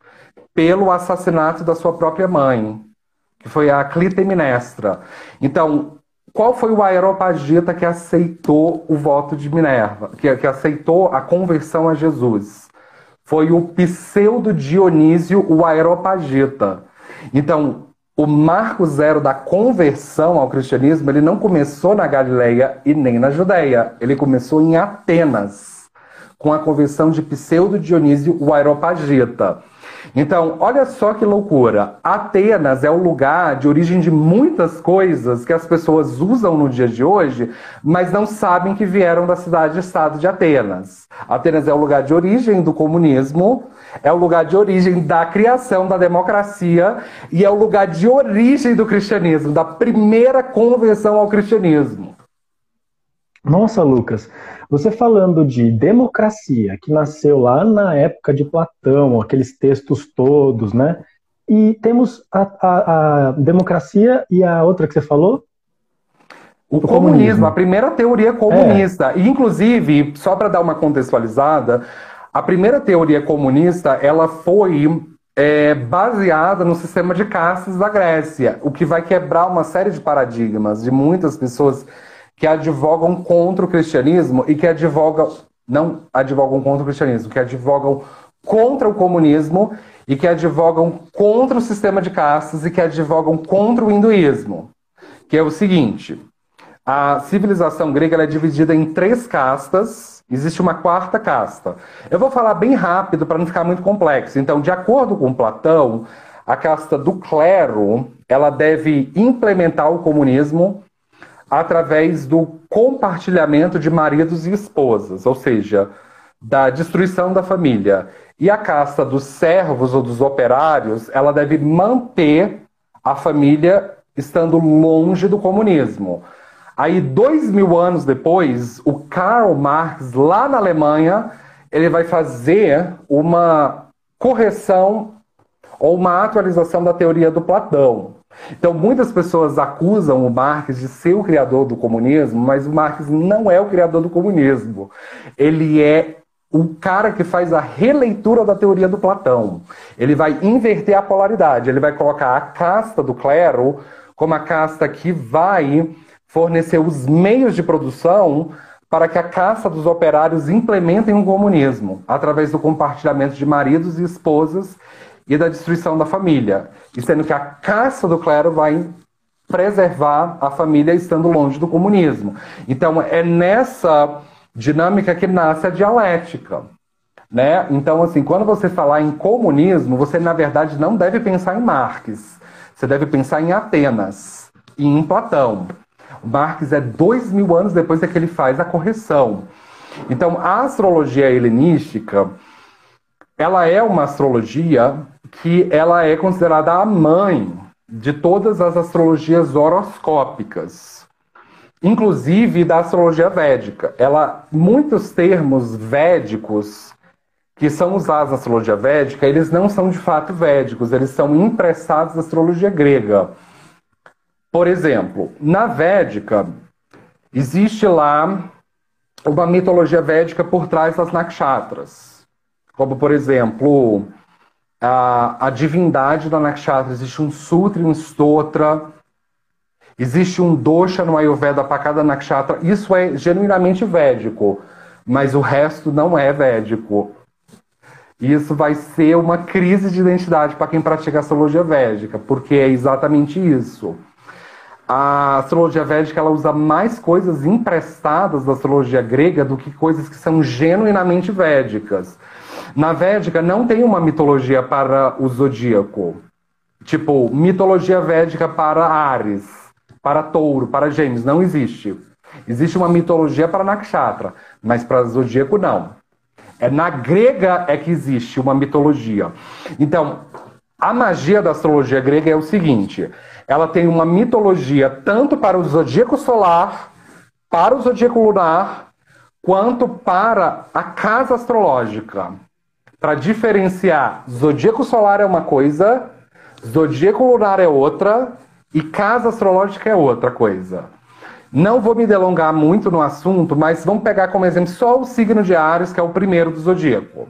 pelo assassinato da sua própria mãe, que foi a Clitemnestra. Então, qual foi o Aeropagita que aceitou o voto de Minerva, que, que aceitou a conversão a Jesus? Foi o pseudo Dionísio, o Aeropagita. Então, o marco zero da conversão ao cristianismo, ele não começou na Galileia e nem na Judéia. Ele começou em Atenas, com a conversão de pseudo Dionísio, o Aeropagita. Então, olha só que loucura. Atenas é o lugar de origem de muitas coisas que as pessoas usam no dia de hoje, mas não sabem que vieram da cidade-estado de Atenas. Atenas é o lugar de origem do comunismo, é o lugar de origem da criação da democracia e é o lugar de origem do cristianismo, da primeira conversão ao cristianismo. Nossa, Lucas, você falando de democracia, que nasceu lá na época de Platão, aqueles textos todos, né? E temos a, a, a democracia e a outra que você falou? O, o comunismo, comunismo, a primeira teoria comunista. É. E, inclusive, só para dar uma contextualizada, a primeira teoria comunista ela foi é, baseada no sistema de castas da Grécia, o que vai quebrar uma série de paradigmas de muitas pessoas que advogam contra o cristianismo e que advogam, não advogam contra o cristianismo, que advogam contra o comunismo e que advogam contra o sistema de castas e que advogam contra o hinduísmo. Que é o seguinte: a civilização grega é dividida em três castas, existe uma quarta casta. Eu vou falar bem rápido para não ficar muito complexo. Então, de acordo com Platão, a casta do clero ela deve implementar o comunismo através do compartilhamento de maridos e esposas, ou seja, da destruição da família. E a casta dos servos ou dos operários, ela deve manter a família estando longe do comunismo. Aí, dois mil anos depois, o Karl Marx, lá na Alemanha, ele vai fazer uma correção ou uma atualização da teoria do Platão. Então, muitas pessoas acusam o Marx de ser o criador do comunismo, mas o Marx não é o criador do comunismo. Ele é o cara que faz a releitura da teoria do Platão. Ele vai inverter a polaridade, ele vai colocar a casta do clero como a casta que vai fornecer os meios de produção para que a casta dos operários implementem o comunismo, através do compartilhamento de maridos e esposas e da destruição da família, e sendo que a caça do clero vai preservar a família estando longe do comunismo. Então é nessa dinâmica que nasce a dialética. Né? Então, assim, quando você falar em comunismo, você na verdade não deve pensar em Marx. Você deve pensar em Atenas e em Platão. Marx é dois mil anos depois é que ele faz a correção. Então, a astrologia helenística, ela é uma astrologia que ela é considerada a mãe de todas as astrologias horoscópicas, inclusive da astrologia védica. Ela, muitos termos védicos que são usados na astrologia védica, eles não são de fato védicos, eles são emprestados da astrologia grega. Por exemplo, na védica existe lá uma mitologia védica por trás das nakshatras. Como, por exemplo, a, a divindade da nakshatra. Existe um sutra e um stotra. Existe um dosha no Ayurveda para cada nakshatra. Isso é genuinamente védico, mas o resto não é védico. Isso vai ser uma crise de identidade para quem pratica astrologia védica, porque é exatamente isso. A astrologia védica ela usa mais coisas emprestadas da astrologia grega do que coisas que são genuinamente védicas. Na Védica não tem uma mitologia para o zodíaco. Tipo, mitologia védica para Ares, para Touro, para Gêmeos. Não existe. Existe uma mitologia para Nakshatra, mas para zodíaco não. É na grega é que existe uma mitologia. Então, a magia da astrologia grega é o seguinte: ela tem uma mitologia tanto para o zodíaco solar, para o zodíaco lunar, quanto para a casa astrológica para diferenciar zodíaco solar é uma coisa, zodíaco lunar é outra e casa astrológica é outra coisa. Não vou me delongar muito no assunto, mas vamos pegar como exemplo só o signo de Ares, que é o primeiro do zodíaco.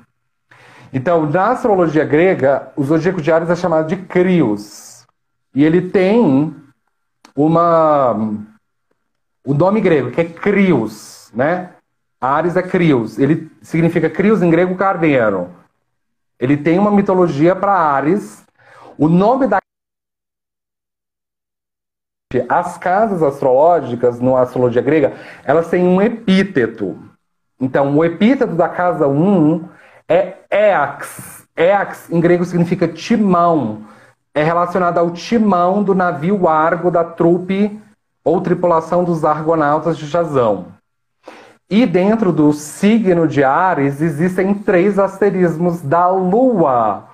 Então, na astrologia grega, o zodíaco de Ares é chamado de Crios. E ele tem uma o nome grego, que é Crios, né? Ares é Crios. Ele significa Crios em grego carneiro. Ele tem uma mitologia para Ares. O nome da as casas astrológicas no astrologia grega, elas têm um epíteto. Então, o epíteto da casa 1 é Eax. Ex, em grego, significa timão. É relacionado ao timão do navio Argo da trupe ou tripulação dos argonautas de Jazão. E dentro do signo de Ares existem três asterismos da Lua.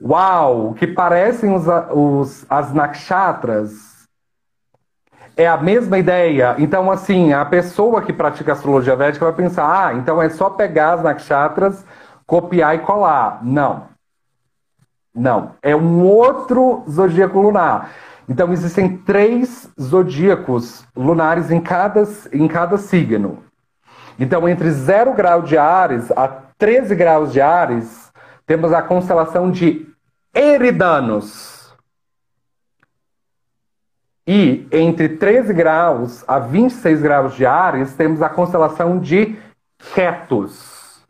Uau! Que parecem os, os, as nakshatras. É a mesma ideia. Então, assim, a pessoa que pratica astrologia védica vai pensar: ah, então é só pegar as nakshatras, copiar e colar. Não. Não. É um outro zodíaco lunar. Então, existem três zodíacos lunares em cada, em cada signo. Então, entre 0 grau de Ares a 13 graus de Ares, temos a constelação de Eridanos. E entre 13 graus a 26 graus de Ares, temos a constelação de Ketus.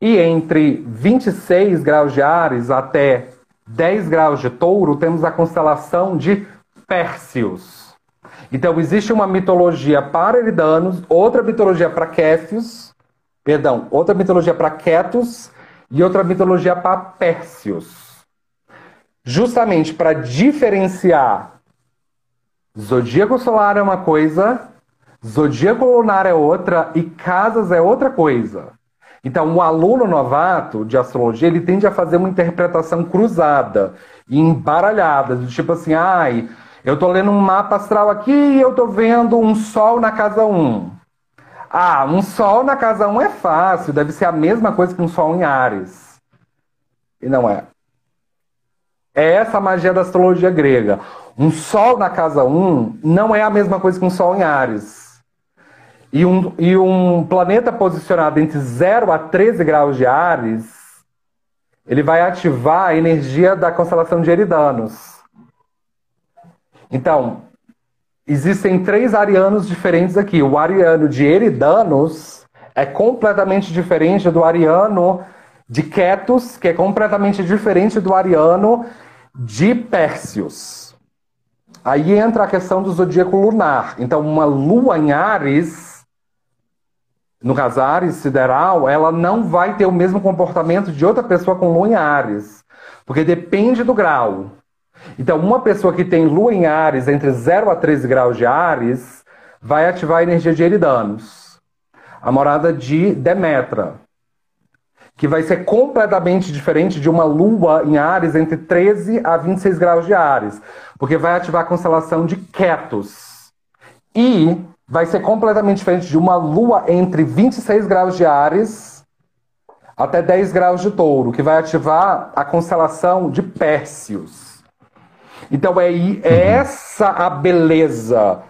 E entre 26 graus de Ares até 10 graus de Touro, temos a constelação de Pérseus. Então, existe uma mitologia para Eridanos, outra mitologia para Kéfios, perdão, outra mitologia para Quetos e outra mitologia para Pérsios. Justamente para diferenciar zodíaco solar é uma coisa, zodíaco lunar é outra e casas é outra coisa. Então, o aluno novato de astrologia, ele tende a fazer uma interpretação cruzada e embaralhada, do tipo assim, ai, eu estou lendo um mapa astral aqui e eu estou vendo um sol na casa 1. Ah, um sol na casa 1 é fácil, deve ser a mesma coisa que um sol em Ares. E não é. É essa a magia da astrologia grega. Um sol na casa 1 não é a mesma coisa que um sol em Ares. E um, e um planeta posicionado entre 0 a 13 graus de Ares, ele vai ativar a energia da constelação de Eridanos. Então, existem três arianos diferentes aqui. O ariano de Eridanos é completamente diferente do ariano de Quetus, que é completamente diferente do ariano de Pérsios. Aí entra a questão do zodíaco lunar. Então, uma lua em Ares, no caso Ares sideral, ela não vai ter o mesmo comportamento de outra pessoa com lua em Ares, porque depende do grau. Então, uma pessoa que tem lua em Ares entre 0 a 13 graus de Ares vai ativar a energia de Eridanos, a morada de Demetra, que vai ser completamente diferente de uma lua em Ares entre 13 a 26 graus de Ares, porque vai ativar a constelação de Ketus. E vai ser completamente diferente de uma lua entre 26 graus de Ares até 10 graus de Touro, que vai ativar a constelação de Pérseus. Então é, é essa a beleza,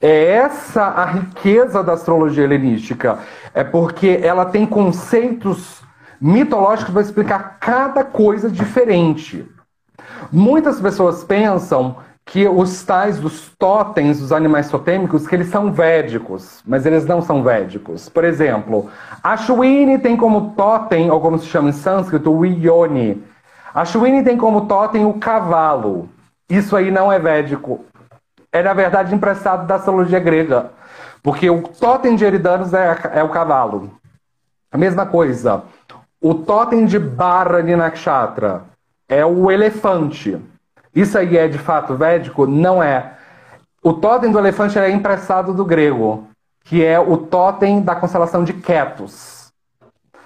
é essa a riqueza da astrologia helenística. É porque ela tem conceitos mitológicos para explicar cada coisa diferente. Muitas pessoas pensam que os tais dos totens, dos animais totêmicos, que eles são védicos, mas eles não são védicos. Por exemplo, a Shwini tem como totem, ou como se chama em sânscrito, o Ioni, a Shwini tem como totem o cavalo. Isso aí não é védico. É, na verdade, emprestado da astrologia grega. Porque o totem de Eridanos é, é o cavalo. A mesma coisa. O totem de Bharani Nakshatra é o elefante. Isso aí é de fato védico? Não é. O totem do elefante é emprestado do grego, que é o totem da constelação de Ketus.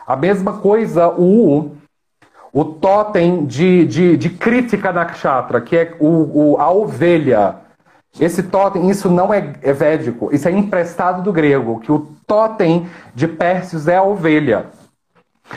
A mesma coisa, o o totem de, de, de crítica nakshatra, que é o, o, a ovelha. Esse totem, isso não é, é védico, isso é emprestado do grego, que o totem de Pérsios é a ovelha.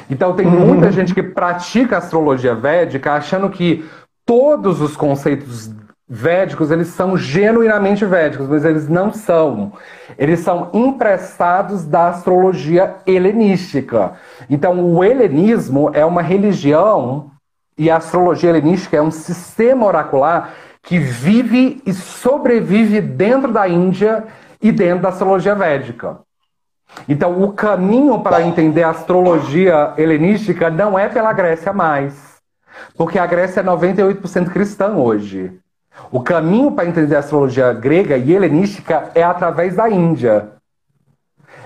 Então tem uhum. muita gente que pratica astrologia védica achando que todos os conceitos védicos, eles são genuinamente védicos, mas eles não são. Eles são emprestados da astrologia helenística. Então, o helenismo é uma religião e a astrologia helenística é um sistema oracular que vive e sobrevive dentro da Índia e dentro da astrologia védica. Então, o caminho para entender a astrologia helenística não é pela Grécia mais. Porque a Grécia é 98% cristã hoje. O caminho para entender a astrologia grega e helenística é através da Índia.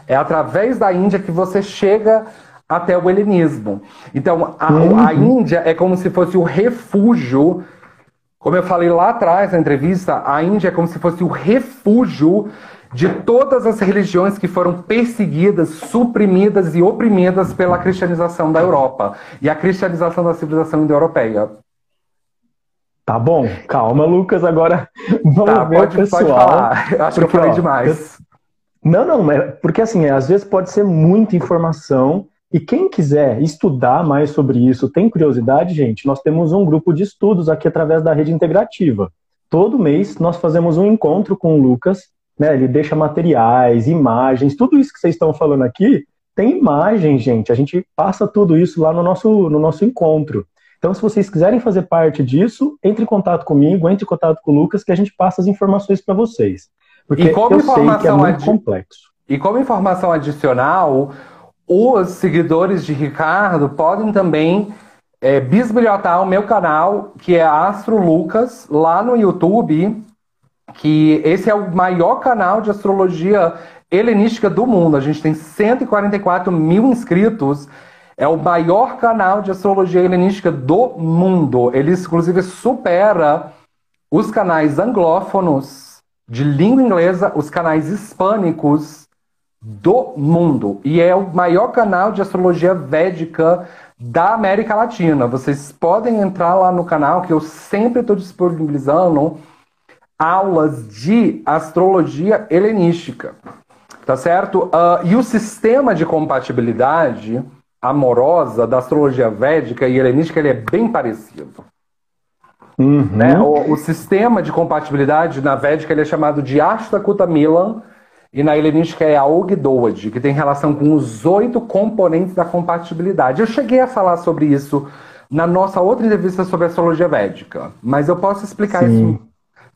É através da Índia que você chega até o helenismo. Então, a, uhum. a Índia é como se fosse o refúgio, como eu falei lá atrás na entrevista, a Índia é como se fosse o refúgio de todas as religiões que foram perseguidas, suprimidas e oprimidas pela cristianização da Europa e a cristianização da civilização indo-europeia. Tá bom, calma, Lucas. Agora vamos tá, ver pode, pessoal. Pode falar. Acho porque, que eu falei ó, demais. Eu... Não, não, é porque assim, às vezes pode ser muita informação. E quem quiser estudar mais sobre isso, tem curiosidade, gente, nós temos um grupo de estudos aqui através da rede integrativa. Todo mês nós fazemos um encontro com o Lucas né? Ele deixa materiais, imagens, tudo isso que vocês estão falando aqui tem imagem, gente. A gente passa tudo isso lá no nosso, no nosso encontro. Então, se vocês quiserem fazer parte disso, entre em contato comigo, entre em contato com o Lucas, que a gente passa as informações para vocês. Porque e como eu sei que é muito complexo. E como informação adicional, os seguidores de Ricardo podem também é, bisbilhotar o meu canal, que é Astro Lucas, lá no YouTube que esse é o maior canal de astrologia helenística do mundo. A gente tem 144 mil inscritos. É o maior canal de astrologia helenística do mundo. Ele, inclusive, supera os canais anglófonos de língua inglesa, os canais hispânicos do mundo. E é o maior canal de astrologia védica da América Latina. Vocês podem entrar lá no canal, que eu sempre estou disponibilizando aulas de astrologia helenística, tá certo? Uh, e o sistema de compatibilidade amorosa da astrologia védica e helenística ele é bem parecido. Uhum. Né? O, o, sistema de compatibilidade na védica ele é chamado de Ashtakuta Milan e na helenística é a Ogdoad, que tem relação com os oito componentes da compatibilidade. Eu cheguei a falar sobre isso na nossa outra entrevista sobre astrologia védica, mas eu posso explicar Sim. isso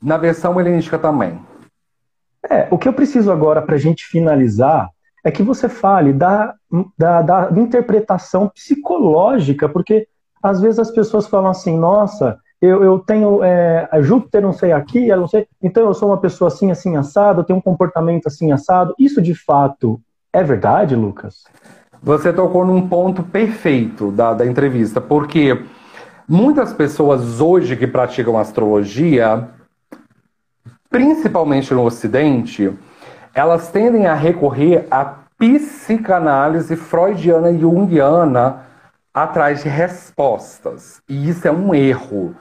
na versão helenística também. É, o que eu preciso agora para a gente finalizar é que você fale da, da, da, interpretação psicológica, porque às vezes as pessoas falam assim, nossa, eu, eu tenho é, Júpiter não sei aqui, não sei, então eu sou uma pessoa assim, assim, assado, eu tenho um comportamento assim, assado. Isso de fato é verdade, Lucas? Você tocou num ponto perfeito da, da entrevista, porque muitas pessoas hoje que praticam astrologia principalmente no Ocidente, elas tendem a recorrer à psicanálise freudiana e junguiana atrás de respostas. E isso é um erro.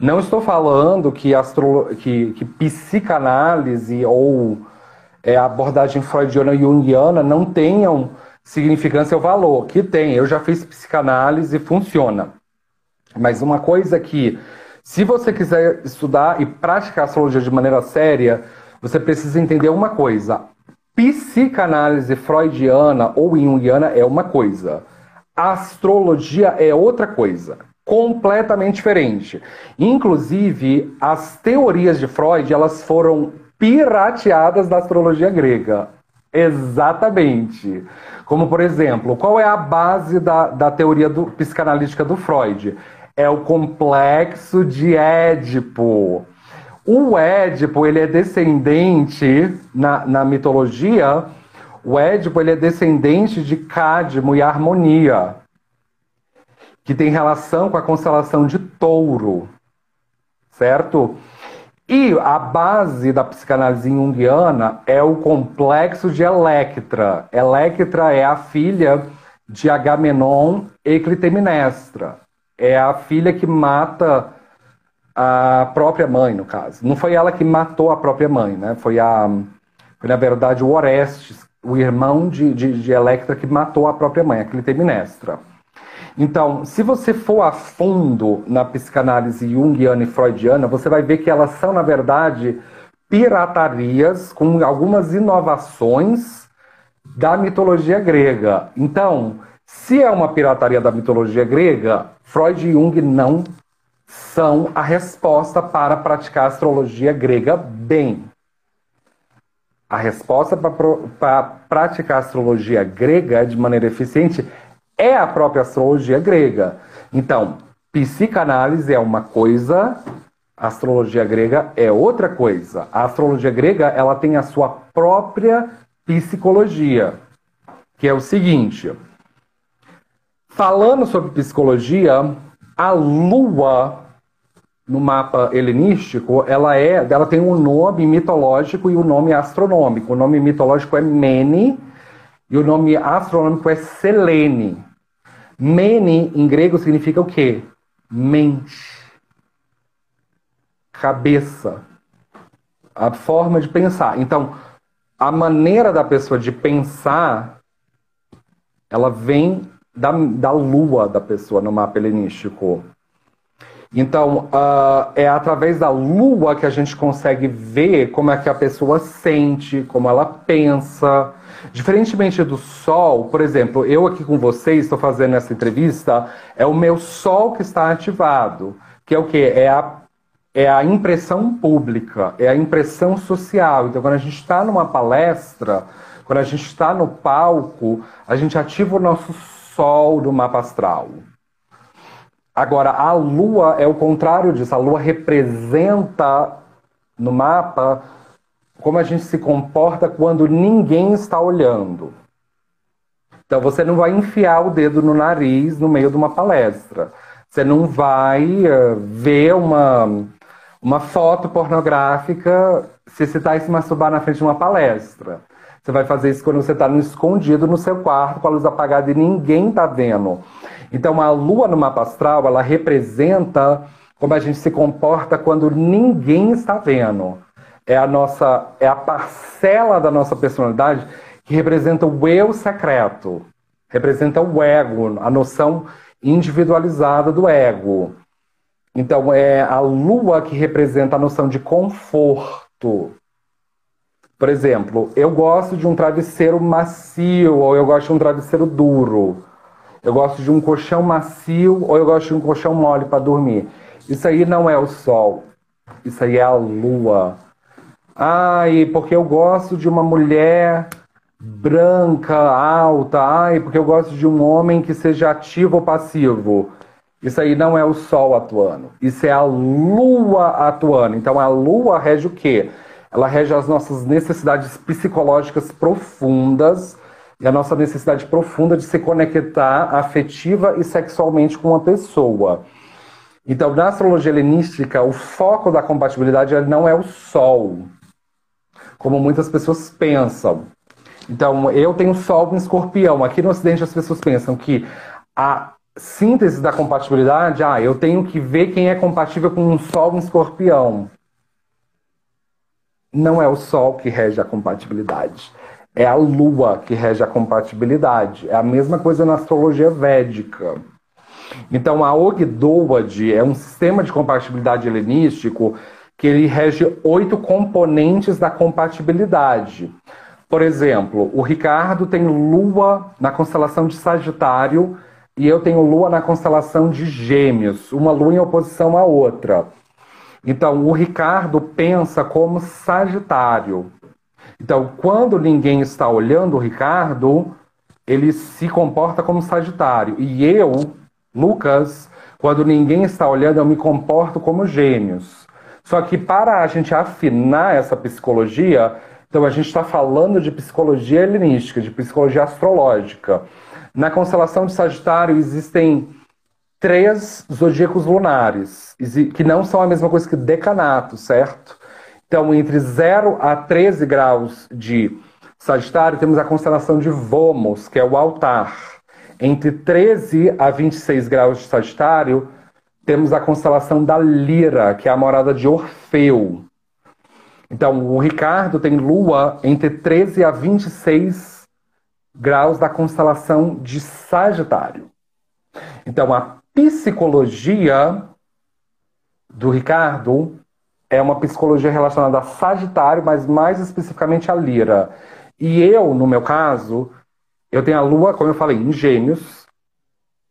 Não estou falando que, astro... que, que psicanálise ou é, abordagem freudiana e junguiana não tenham significância ou valor, que tem. Eu já fiz psicanálise funciona. Mas uma coisa que se você quiser estudar e praticar astrologia de maneira séria, você precisa entender uma coisa. Psicanálise freudiana ou junguiana é uma coisa. Astrologia é outra coisa, completamente diferente. Inclusive, as teorias de Freud, elas foram pirateadas da astrologia grega. Exatamente. Como, por exemplo, qual é a base da, da teoria do, psicanalítica do Freud? é o complexo de Édipo. O Édipo, ele é descendente, na, na mitologia, o Édipo ele é descendente de Cádmo e Harmonia, que tem relação com a constelação de Touro, certo? E a base da psicanálise junguiana é o complexo de Electra. Electra é a filha de Agamenon e Clitemnestra é a filha que mata a própria mãe, no caso. Não foi ela que matou a própria mãe, né? Foi, a, foi na verdade, o Orestes, o irmão de, de, de Electra, que matou a própria mãe, a Clitemnestra. Então, se você for a fundo na psicanálise junguiana e freudiana, você vai ver que elas são, na verdade, piratarias com algumas inovações da mitologia grega. Então, se é uma pirataria da mitologia grega, Freud e Jung não são a resposta para praticar astrologia grega bem. A resposta para praticar astrologia grega de maneira eficiente é a própria astrologia grega. Então, psicanálise é uma coisa, astrologia grega é outra coisa. A astrologia grega ela tem a sua própria psicologia, que é o seguinte: Falando sobre psicologia, a lua no mapa helenístico, ela é, ela tem um nome mitológico e um nome astronômico. O nome mitológico é Mene e o nome astronômico é Selene. Mene em grego significa o quê? Mente. Cabeça. A forma de pensar. Então, a maneira da pessoa de pensar, ela vem da, da lua da pessoa no mapa helenístico. Então, uh, é através da lua que a gente consegue ver como é que a pessoa sente, como ela pensa. Diferentemente do sol, por exemplo, eu aqui com vocês estou fazendo essa entrevista, é o meu sol que está ativado, que é o que? É a, é a impressão pública, é a impressão social. Então, quando a gente está numa palestra, quando a gente está no palco, a gente ativa o nosso sol do mapa astral. Agora, a Lua é o contrário disso. A Lua representa no mapa como a gente se comporta quando ninguém está olhando. Então, você não vai enfiar o dedo no nariz no meio de uma palestra. Você não vai uh, ver uma, uma foto pornográfica se você está se masturbar na frente de uma palestra. Você vai fazer isso quando você está escondido no seu quarto com a luz apagada e ninguém está vendo. Então a lua no mapa astral, ela representa como a gente se comporta quando ninguém está vendo. É a nossa, é a parcela da nossa personalidade que representa o eu secreto, representa o ego, a noção individualizada do ego. Então é a lua que representa a noção de conforto. Por exemplo, eu gosto de um travesseiro macio ou eu gosto de um travesseiro duro. Eu gosto de um colchão macio ou eu gosto de um colchão mole para dormir. Isso aí não é o sol. Isso aí é a lua. Ai, porque eu gosto de uma mulher branca, alta. Ai, porque eu gosto de um homem que seja ativo ou passivo. Isso aí não é o sol atuando. Isso é a lua atuando. Então a lua rege o quê? Ela rege as nossas necessidades psicológicas profundas e a nossa necessidade profunda de se conectar afetiva e sexualmente com uma pessoa. Então, na astrologia helenística, o foco da compatibilidade não é o Sol, como muitas pessoas pensam. Então, eu tenho Sol em escorpião. Aqui no Ocidente, as pessoas pensam que a síntese da compatibilidade, ah, eu tenho que ver quem é compatível com um Sol em escorpião. Não é o Sol que rege a compatibilidade. É a lua que rege a compatibilidade. É a mesma coisa na astrologia védica. Então, a Ogdoad é um sistema de compatibilidade helenístico que ele rege oito componentes da compatibilidade. Por exemplo, o Ricardo tem lua na constelação de Sagitário e eu tenho lua na constelação de Gêmeos, uma lua em oposição à outra. Então, o Ricardo pensa como Sagitário, então, quando ninguém está olhando o Ricardo, ele se comporta como Sagitário. E eu, Lucas, quando ninguém está olhando, eu me comporto como Gêmeos. Só que para a gente afinar essa psicologia, então a gente está falando de psicologia helenística, de psicologia astrológica. Na constelação de Sagitário existem três zodíacos lunares, que não são a mesma coisa que decanato, certo? Então, entre 0 a 13 graus de Sagitário, temos a constelação de Vomos, que é o altar. Entre 13 a 26 graus de Sagitário, temos a constelação da Lira, que é a morada de Orfeu. Então, o Ricardo tem lua entre 13 a 26 graus da constelação de Sagitário. Então, a psicologia do Ricardo é uma psicologia relacionada a Sagitário, mas mais especificamente a Lira. E eu, no meu caso, eu tenho a Lua, como eu falei, em Gêmeos.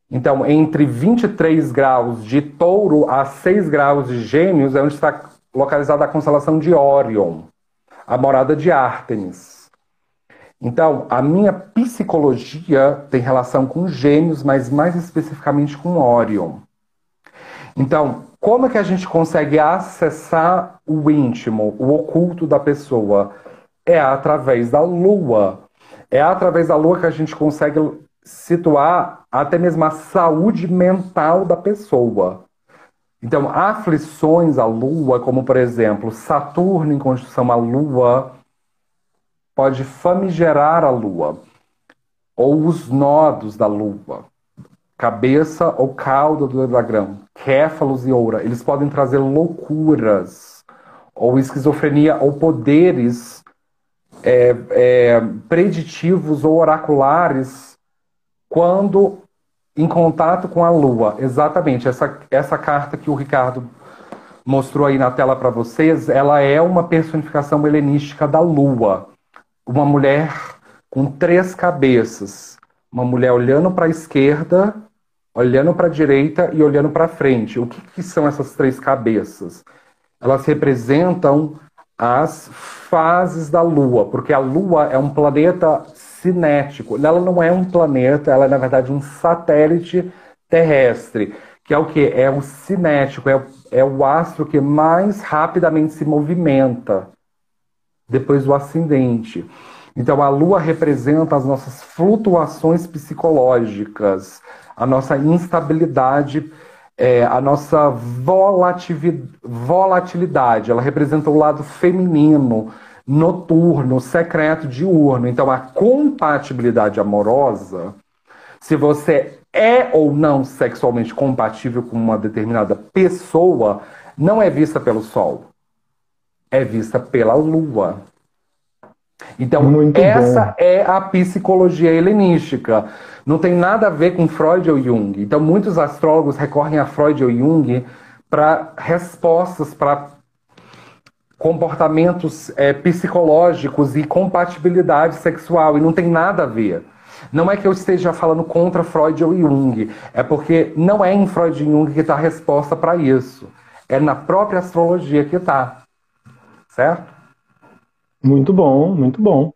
Então, entre 23 graus de Touro a 6 graus de Gêmeos é onde está localizada a constelação de Órion, a morada de Ártemis. Então, a minha psicologia tem relação com Gêmeos, mas mais especificamente com Órion. Então, como é que a gente consegue acessar o íntimo, o oculto da pessoa? É através da lua. É através da lua que a gente consegue situar até mesmo a saúde mental da pessoa. Então, aflições à Lua, como por exemplo, Saturno em conjunção à Lua, pode famigerar a Lua, ou os nodos da Lua, cabeça ou cauda do dragão, céfalos e oura, eles podem trazer loucuras, ou esquizofrenia, ou poderes é, é, preditivos ou oraculares quando em contato com a Lua. Exatamente, essa, essa carta que o Ricardo mostrou aí na tela para vocês, ela é uma personificação helenística da Lua. Uma mulher com três cabeças. Uma mulher olhando para a esquerda, olhando para a direita e olhando para frente. O que, que são essas três cabeças? Elas representam as fases da Lua, porque a Lua é um planeta cinético. Ela não é um planeta, ela é na verdade um satélite terrestre, que é o que? É o cinético, é, é o astro que mais rapidamente se movimenta depois do ascendente. Então a Lua representa as nossas flutuações psicológicas, a nossa instabilidade é, a nossa volatilidade. Ela representa o lado feminino, noturno, secreto, diurno. Então, a compatibilidade amorosa, se você é ou não sexualmente compatível com uma determinada pessoa, não é vista pelo Sol, é vista pela Lua. Então, Muito essa bom. é a psicologia helenística. Não tem nada a ver com Freud ou Jung. Então, muitos astrólogos recorrem a Freud ou Jung para respostas para comportamentos é, psicológicos e compatibilidade sexual, e não tem nada a ver. Não é que eu esteja falando contra Freud ou Jung, é porque não é em Freud e Jung que está a resposta para isso. É na própria astrologia que está. Certo? Muito bom, muito bom.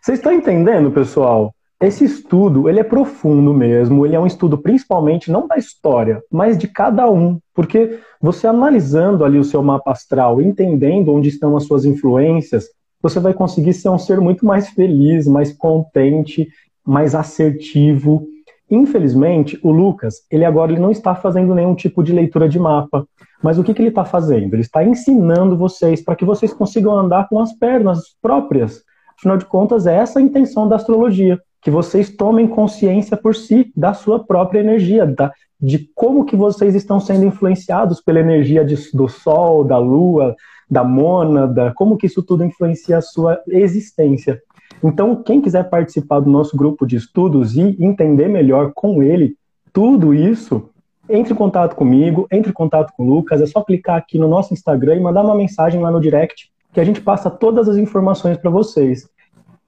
Vocês estão entendendo, pessoal? Esse estudo, ele é profundo mesmo, ele é um estudo principalmente não da história, mas de cada um, porque você analisando ali o seu mapa astral, entendendo onde estão as suas influências, você vai conseguir ser um ser muito mais feliz, mais contente, mais assertivo. Infelizmente, o Lucas, ele agora ele não está fazendo nenhum tipo de leitura de mapa. Mas o que, que ele está fazendo? Ele está ensinando vocês para que vocês consigam andar com as pernas próprias. Afinal de contas, é essa a intenção da astrologia, que vocês tomem consciência por si da sua própria energia, da, de como que vocês estão sendo influenciados pela energia de, do Sol, da Lua, da Mônada, como que isso tudo influencia a sua existência. Então, quem quiser participar do nosso grupo de estudos e entender melhor com ele tudo isso, entre em contato comigo, entre em contato com o Lucas, é só clicar aqui no nosso Instagram e mandar uma mensagem lá no direct que a gente passa todas as informações para vocês.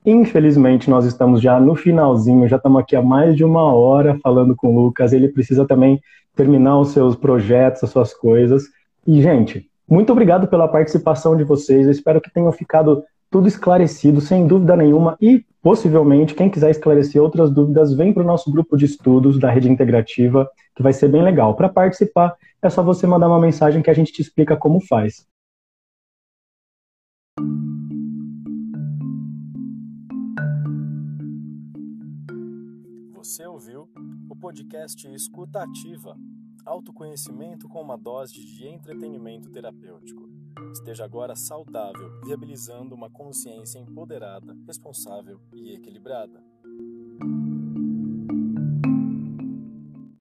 Infelizmente, nós estamos já no finalzinho, já estamos aqui há mais de uma hora falando com o Lucas. Ele precisa também terminar os seus projetos, as suas coisas. E, gente, muito obrigado pela participação de vocês. Eu espero que tenham ficado tudo esclarecido, sem dúvida nenhuma. E, possivelmente, quem quiser esclarecer outras dúvidas, vem para o nosso grupo de estudos da Rede Integrativa que vai ser bem legal. Para participar, é só você mandar uma mensagem que a gente te explica como faz. Você ouviu o podcast Escuta Ativa, autoconhecimento com uma dose de entretenimento terapêutico. Esteja agora saudável, viabilizando uma consciência empoderada, responsável e equilibrada.